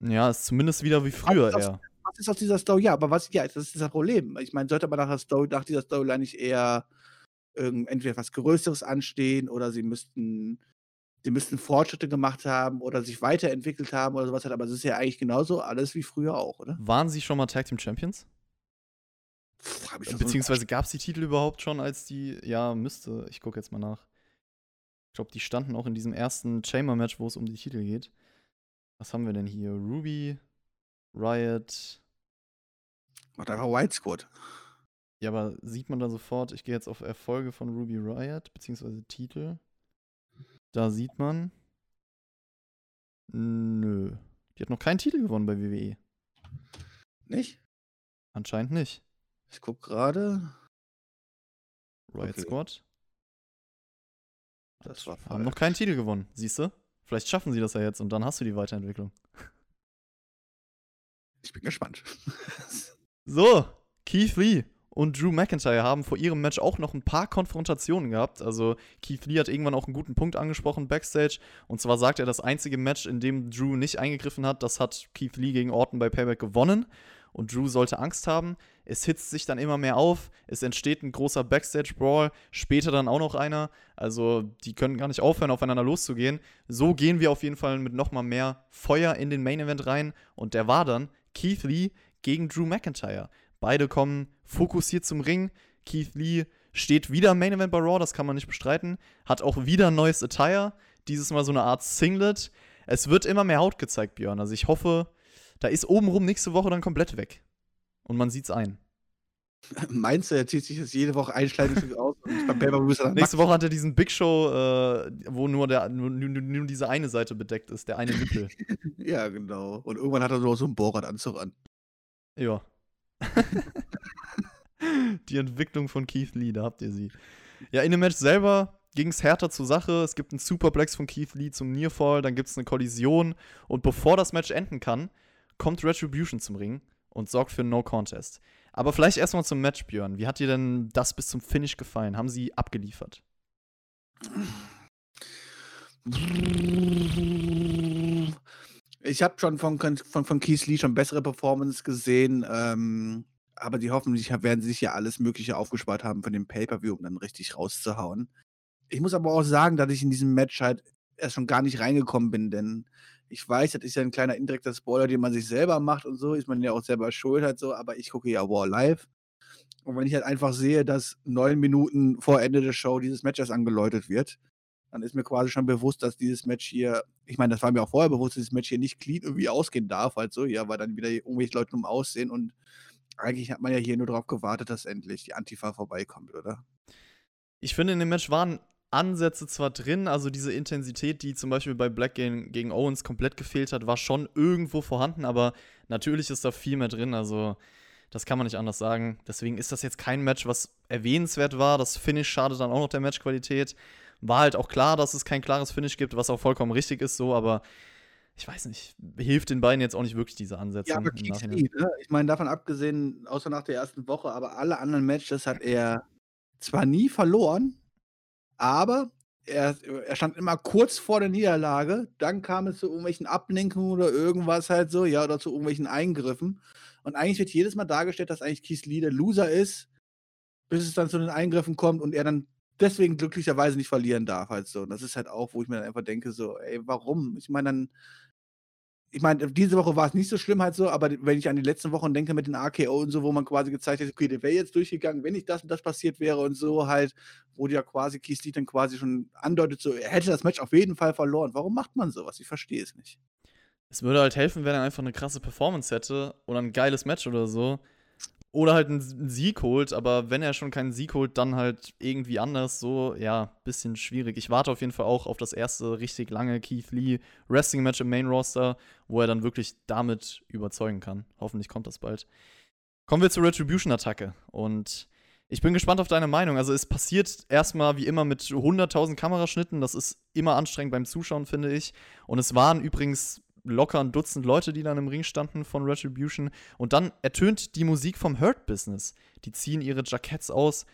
Ja, ist zumindest wieder wie früher das- eher. Ist aus dieser Story? Ja, aber was, ja, das ist das Problem. Ich meine, sollte man nach, der Story, nach dieser Storyline nicht eher irgend, entweder was Größeres anstehen oder sie müssten, sie müssten Fortschritte gemacht haben oder sich weiterentwickelt haben oder sowas halt. Aber es ist ja eigentlich genauso alles wie früher auch, oder? Waren sie schon mal Tag Team Champions? Pff, so- Beziehungsweise gab es die Titel überhaupt schon, als die. Ja, müsste. Ich gucke jetzt mal nach. Ich glaube, die standen auch in diesem ersten Chamber-Match, wo es um die Titel geht. Was haben wir denn hier? Ruby, Riot. Macht einfach White Squad. Ja, aber sieht man da sofort, ich gehe jetzt auf Erfolge von Ruby Riot, beziehungsweise Titel. Da sieht man. Nö. Die hat noch keinen Titel gewonnen bei WWE. Nicht? Anscheinend nicht. Ich guck gerade. Riot Okay. Squad. Das war Haben noch keinen Titel gewonnen, siehst du? Vielleicht schaffen sie das ja jetzt und dann hast du die Weiterentwicklung. Ich bin gespannt. (laughs) So, Keith Lee und Drew McIntyre haben vor ihrem Match auch noch ein paar Konfrontationen gehabt. Also Keith Lee hat irgendwann auch einen guten Punkt angesprochen backstage. Und zwar sagt er, das einzige Match, in dem Drew nicht eingegriffen hat, das hat Keith Lee gegen Orton bei Payback gewonnen. Und Drew sollte Angst haben. Es hitzt sich dann immer mehr auf. Es entsteht ein großer Backstage-Brawl. Später dann auch noch einer. Also, die können gar nicht aufhören, aufeinander loszugehen. So gehen wir auf jeden Fall mit nochmal mehr Feuer in den Main-Event rein. Und der war dann Keith Lee gegen Drew McIntyre. Beide kommen fokussiert zum Ring. Keith Lee steht wieder Main Event bei Raw, das kann man nicht bestreiten. Hat auch wieder ein neues Attire. Dieses Mal so eine Art Singlet. Es wird immer mehr Haut gezeigt, Björn. Also ich hoffe, da ist obenrum nächste Woche dann komplett weg. Und man sieht's ein. Meinst du, er zieht sich jetzt jede Woche ein Schleimstück aus und beim Paper (laughs) er Nächste Woche hat er diesen Big Show, äh, wo nur, der, nur, nur, diese eine Seite bedeckt ist, der eine Nippel. (laughs) Ja, genau. Und irgendwann hat er so so einen Bohrradanzug an. Ja. (laughs) Die Entwicklung von Keith Lee, da habt ihr sie. Ja, in dem Match selber ging es härter zur Sache. Es gibt einen Superplex von Keith Lee zum Nearfall, dann gibt es eine Kollision. Und bevor das Match enden kann, kommt Retribution zum Ring und sorgt für No Contest. Aber vielleicht erstmal zum Match, Björn. Wie hat dir denn das bis zum Finish gefallen? Haben sie abgeliefert? (laughs) Ich habe schon von, von, von Keith Lee schon bessere Performance gesehen, ähm, aber die hoffentlich werden sich ja alles Mögliche aufgespart haben für den Pay-Per-View, um dann richtig rauszuhauen. Ich muss aber auch sagen, dass ich in diesem Match halt erst schon gar nicht reingekommen bin, denn ich weiß, das ist ja ein kleiner indirekter Spoiler, den man sich selber macht und so, ist man ja auch selber schuld halt so, aber ich gucke ja War live. Und wenn ich halt einfach sehe, dass neun Minuten vor Ende der Show dieses Match erst angeläutet wird, dann ist mir quasi schon bewusst, dass dieses Match hier, ich meine, das war mir auch vorher bewusst, dass dieses Match hier nicht clean irgendwie ausgehen darf, halt so, ja, weil dann wieder irgendwelche Leute um Aussehen und eigentlich hat man ja hier nur darauf gewartet, dass endlich die Antifa vorbeikommt, oder? Ich finde, in dem Match waren Ansätze zwar drin, also diese Intensität, die zum Beispiel bei Black gegen, gegen Owens komplett gefehlt hat, war schon irgendwo vorhanden, aber natürlich ist da viel mehr drin, also das kann man nicht anders sagen. Deswegen ist das jetzt kein Match, was erwähnenswert war. Das Finish schadet dann auch noch der Matchqualität. War halt auch klar, dass es kein klares Finish gibt, was auch vollkommen richtig ist, so, aber ich weiß nicht, hilft den beiden jetzt auch nicht wirklich diese Ansätze. Ja, aber Lee, ne? Ich meine, davon abgesehen, außer nach der ersten Woche, aber alle anderen Matches hat er zwar nie verloren, aber er, er stand immer kurz vor der Niederlage. Dann kam es zu irgendwelchen Ablenkungen oder irgendwas halt so, ja, oder zu irgendwelchen Eingriffen. Und eigentlich wird jedes Mal dargestellt, dass eigentlich Keith Lee der Loser ist, bis es dann zu den Eingriffen kommt und er dann deswegen glücklicherweise nicht verlieren darf halt so. Und das ist halt auch, wo ich mir dann einfach denke, so, ey, warum? Ich meine, dann ich meine, diese Woche war es nicht so schlimm halt so, aber wenn ich an die letzten Wochen denke mit den AKO und so, wo man quasi gezeigt hat, okay, der wäre jetzt durchgegangen, wenn nicht das und das passiert wäre und so halt, wo ja quasi Lee dann quasi schon andeutet, so, er hätte das Match auf jeden Fall verloren. Warum macht man sowas? Ich verstehe es nicht. Es würde halt helfen, wenn er einfach eine krasse Performance hätte oder ein geiles Match oder so. Oder halt einen Sieg holt, aber wenn er schon keinen Sieg holt, dann halt irgendwie anders. So, ja, bisschen schwierig. Ich warte auf jeden Fall auch auf das erste richtig lange Keith Lee Wrestling-Match im Main Roster, wo er dann wirklich damit überzeugen kann. Hoffentlich kommt das bald. Kommen wir zur Retribution-Attacke. Und ich bin gespannt auf deine Meinung. Also, es passiert erstmal wie immer mit 100.000 Kameraschnitten. Das ist immer anstrengend beim Zuschauen, finde ich. Und es waren übrigens locker ein Dutzend Leute, die dann im Ring standen von Retribution. Und dann ertönt die Musik vom Hurt Business. Die ziehen ihre Jacketts aus.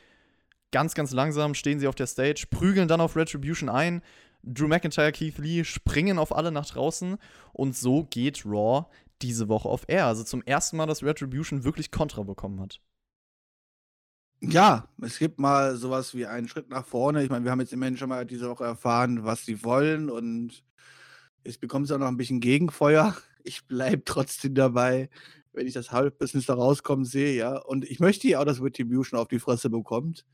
Ganz, ganz langsam stehen sie auf der Stage, prügeln dann auf Retribution ein. Drew McIntyre, Keith Lee springen auf alle nach draußen. Und so geht Raw diese Woche auf Air. Also zum ersten Mal, dass Retribution wirklich Kontra bekommen hat. Ja, es gibt mal sowas wie einen Schritt nach vorne. Ich meine, wir haben jetzt immerhin schon mal diese Woche erfahren, was sie wollen und Jetzt bekommt sie auch noch ein bisschen Gegenfeuer. (laughs) Ich bleibe trotzdem dabei, wenn ich das Halbbusiness da rauskommen sehe, ja. Und ich möchte ja auch, dass Retribution auf die Fresse bekommt.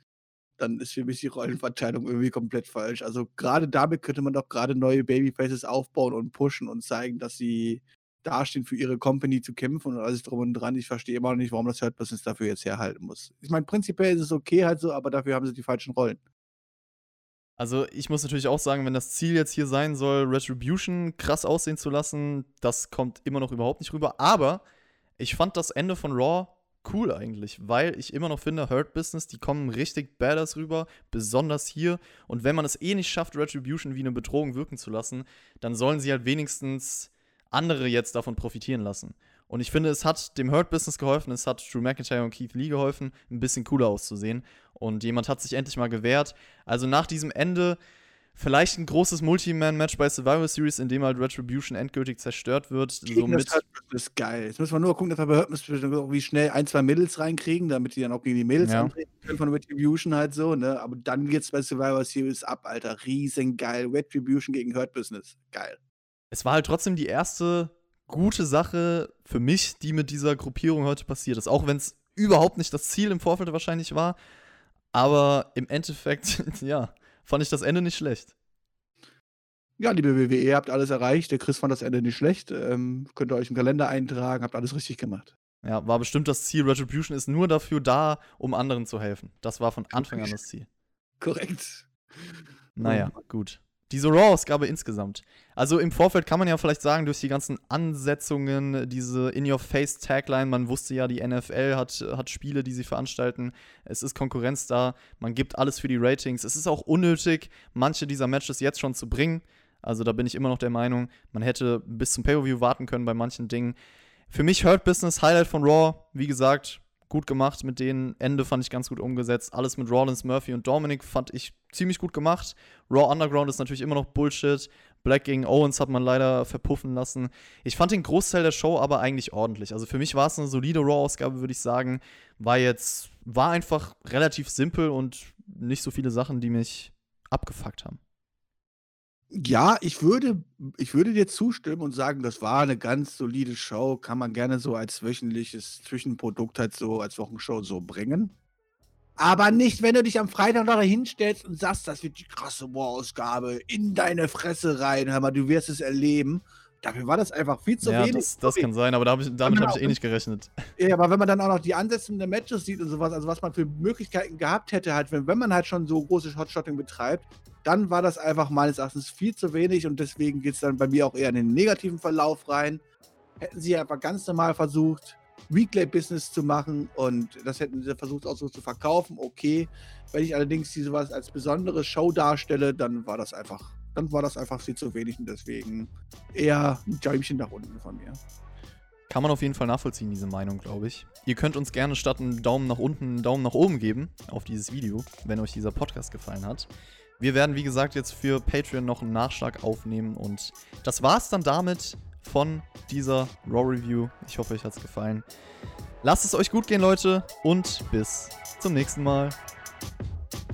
Dann ist für mich die Rollenverteilung irgendwie komplett falsch. Also gerade damit könnte man doch gerade neue Babyfaces aufbauen und pushen und zeigen, dass sie dastehen, für ihre Company zu kämpfen und alles drum und dran. Ich verstehe immer noch nicht, warum das Hurt Business dafür jetzt herhalten muss. Ich meine, prinzipiell ist es okay halt so, aber dafür haben sie die falschen Rollen. Also ich muss natürlich auch sagen, wenn das Ziel jetzt hier sein soll, Retribution krass aussehen zu lassen, das kommt immer noch überhaupt nicht rüber. Aber ich fand das Ende von Raw cool eigentlich, weil ich immer noch finde, Hurt Business, die kommen richtig badass rüber, besonders hier. Und wenn man es eh nicht schafft, Retribution wie eine Bedrohung wirken zu lassen, dann sollen sie halt wenigstens andere jetzt davon profitieren lassen. Und ich finde, es hat dem Hurt Business geholfen, es hat Drew McIntyre und Keith Lee geholfen, ein bisschen cooler auszusehen. Und jemand hat sich endlich mal gewehrt. Also nach diesem Ende vielleicht ein großes Multi-Man-Match bei Survivor Series, in dem halt Retribution endgültig zerstört wird. So mit das ist geil. Jetzt müssen wir nur gucken, dass wir bei Hurt irgendwie schnell ein, zwei Mädels reinkriegen, damit die dann auch gegen die Mädels ja. antreten können von Retribution halt so, ne? Aber dann geht's bei Survivor Series ab, Alter. Riesengeil. Retribution gegen Hurt Business. Geil. Es war halt trotzdem die erste gute Sache für mich, die mit dieser Gruppierung heute passiert ist. Auch wenn es überhaupt nicht das Ziel im Vorfeld wahrscheinlich war. Aber im Endeffekt, (laughs) ja, fand ich das Ende nicht schlecht. Ja, liebe WWE, ihr habt alles erreicht. Der Chris fand das Ende nicht schlecht. Ähm, könnt ihr euch im Kalender eintragen, habt alles richtig gemacht. Ja, war bestimmt das Ziel. Retribution ist nur dafür da, um anderen zu helfen. Das war von Anfang an das Ziel. Korrekt. Naja, gut diese Raw-Ausgabe insgesamt. Also im Vorfeld kann man ja vielleicht sagen, durch die ganzen Ansetzungen, diese In-Your-Face-Tagline, man wusste ja, die NFL hat, hat Spiele, die sie veranstalten. Es ist Konkurrenz da, man gibt alles für die Ratings. Es ist auch unnötig, manche dieser Matches jetzt schon zu bringen. Also da bin ich immer noch der Meinung, man hätte bis zum Pay-Per-View warten können bei manchen Dingen. Für mich Hurt Business, Highlight von Raw, wie gesagt, gut gemacht mit denen. Ende fand ich ganz gut umgesetzt. Alles mit Rollins, Murphy und Dominic fand ich ziemlich gut gemacht. Raw Underground ist natürlich immer noch Bullshit. Black gegen Owens hat man leider verpuffen lassen. Ich fand den Großteil der Show aber eigentlich ordentlich. Also für mich war es eine solide Raw-Ausgabe, würde ich sagen. War jetzt, war einfach relativ simpel und nicht so viele Sachen, die mich abgefuckt haben. Ja, ich würde ich würde dir zustimmen und sagen, das war eine ganz solide Show. Kann man gerne so als wöchentliches Zwischenprodukt halt so als Wochenshow so bringen. Aber nicht, wenn du dich am Freitag noch hinstellst und sagst, das wird die krasse War-Ausgabe in deine Fresse rein. Hör mal, du wirst es erleben. Dafür war das einfach viel zu Ja, wenig. das, das kann sein, aber da hab ich, damit habe ich eh nicht gerechnet. Ja, aber wenn man dann auch noch die Ansätze der Matches sieht und sowas, also was man für Möglichkeiten gehabt hätte, halt, wenn, wenn man halt schon so große Hotshotting betreibt, dann war das einfach meines Erachtens viel zu wenig und deswegen geht es dann bei mir auch eher in den negativen Verlauf rein. Hätten sie einfach ganz normal versucht, Weekly-Business zu machen und das hätten sie versucht auch so zu verkaufen, okay. Wenn ich allerdings diese was als besondere Show darstelle, dann war das einfach dann war das einfach viel zu wenig und deswegen eher ein Däumchen nach unten von mir. Kann man auf jeden Fall nachvollziehen, diese Meinung, glaube ich. Ihr könnt uns gerne statt einen Daumen nach unten einen Daumen nach oben geben auf dieses Video, wenn euch dieser Podcast gefallen hat. Wir werden, wie gesagt, jetzt für Patreon noch einen Nachschlag aufnehmen und das war's dann damit von dieser Raw Review. Ich hoffe, euch hat's gefallen. Lasst es euch gut gehen, Leute, und bis zum nächsten Mal.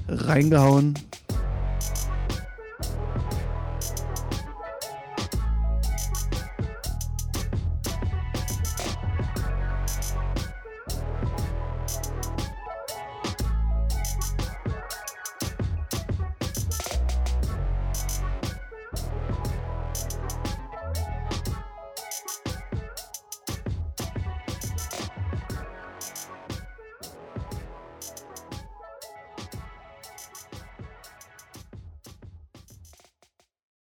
Reingehauen.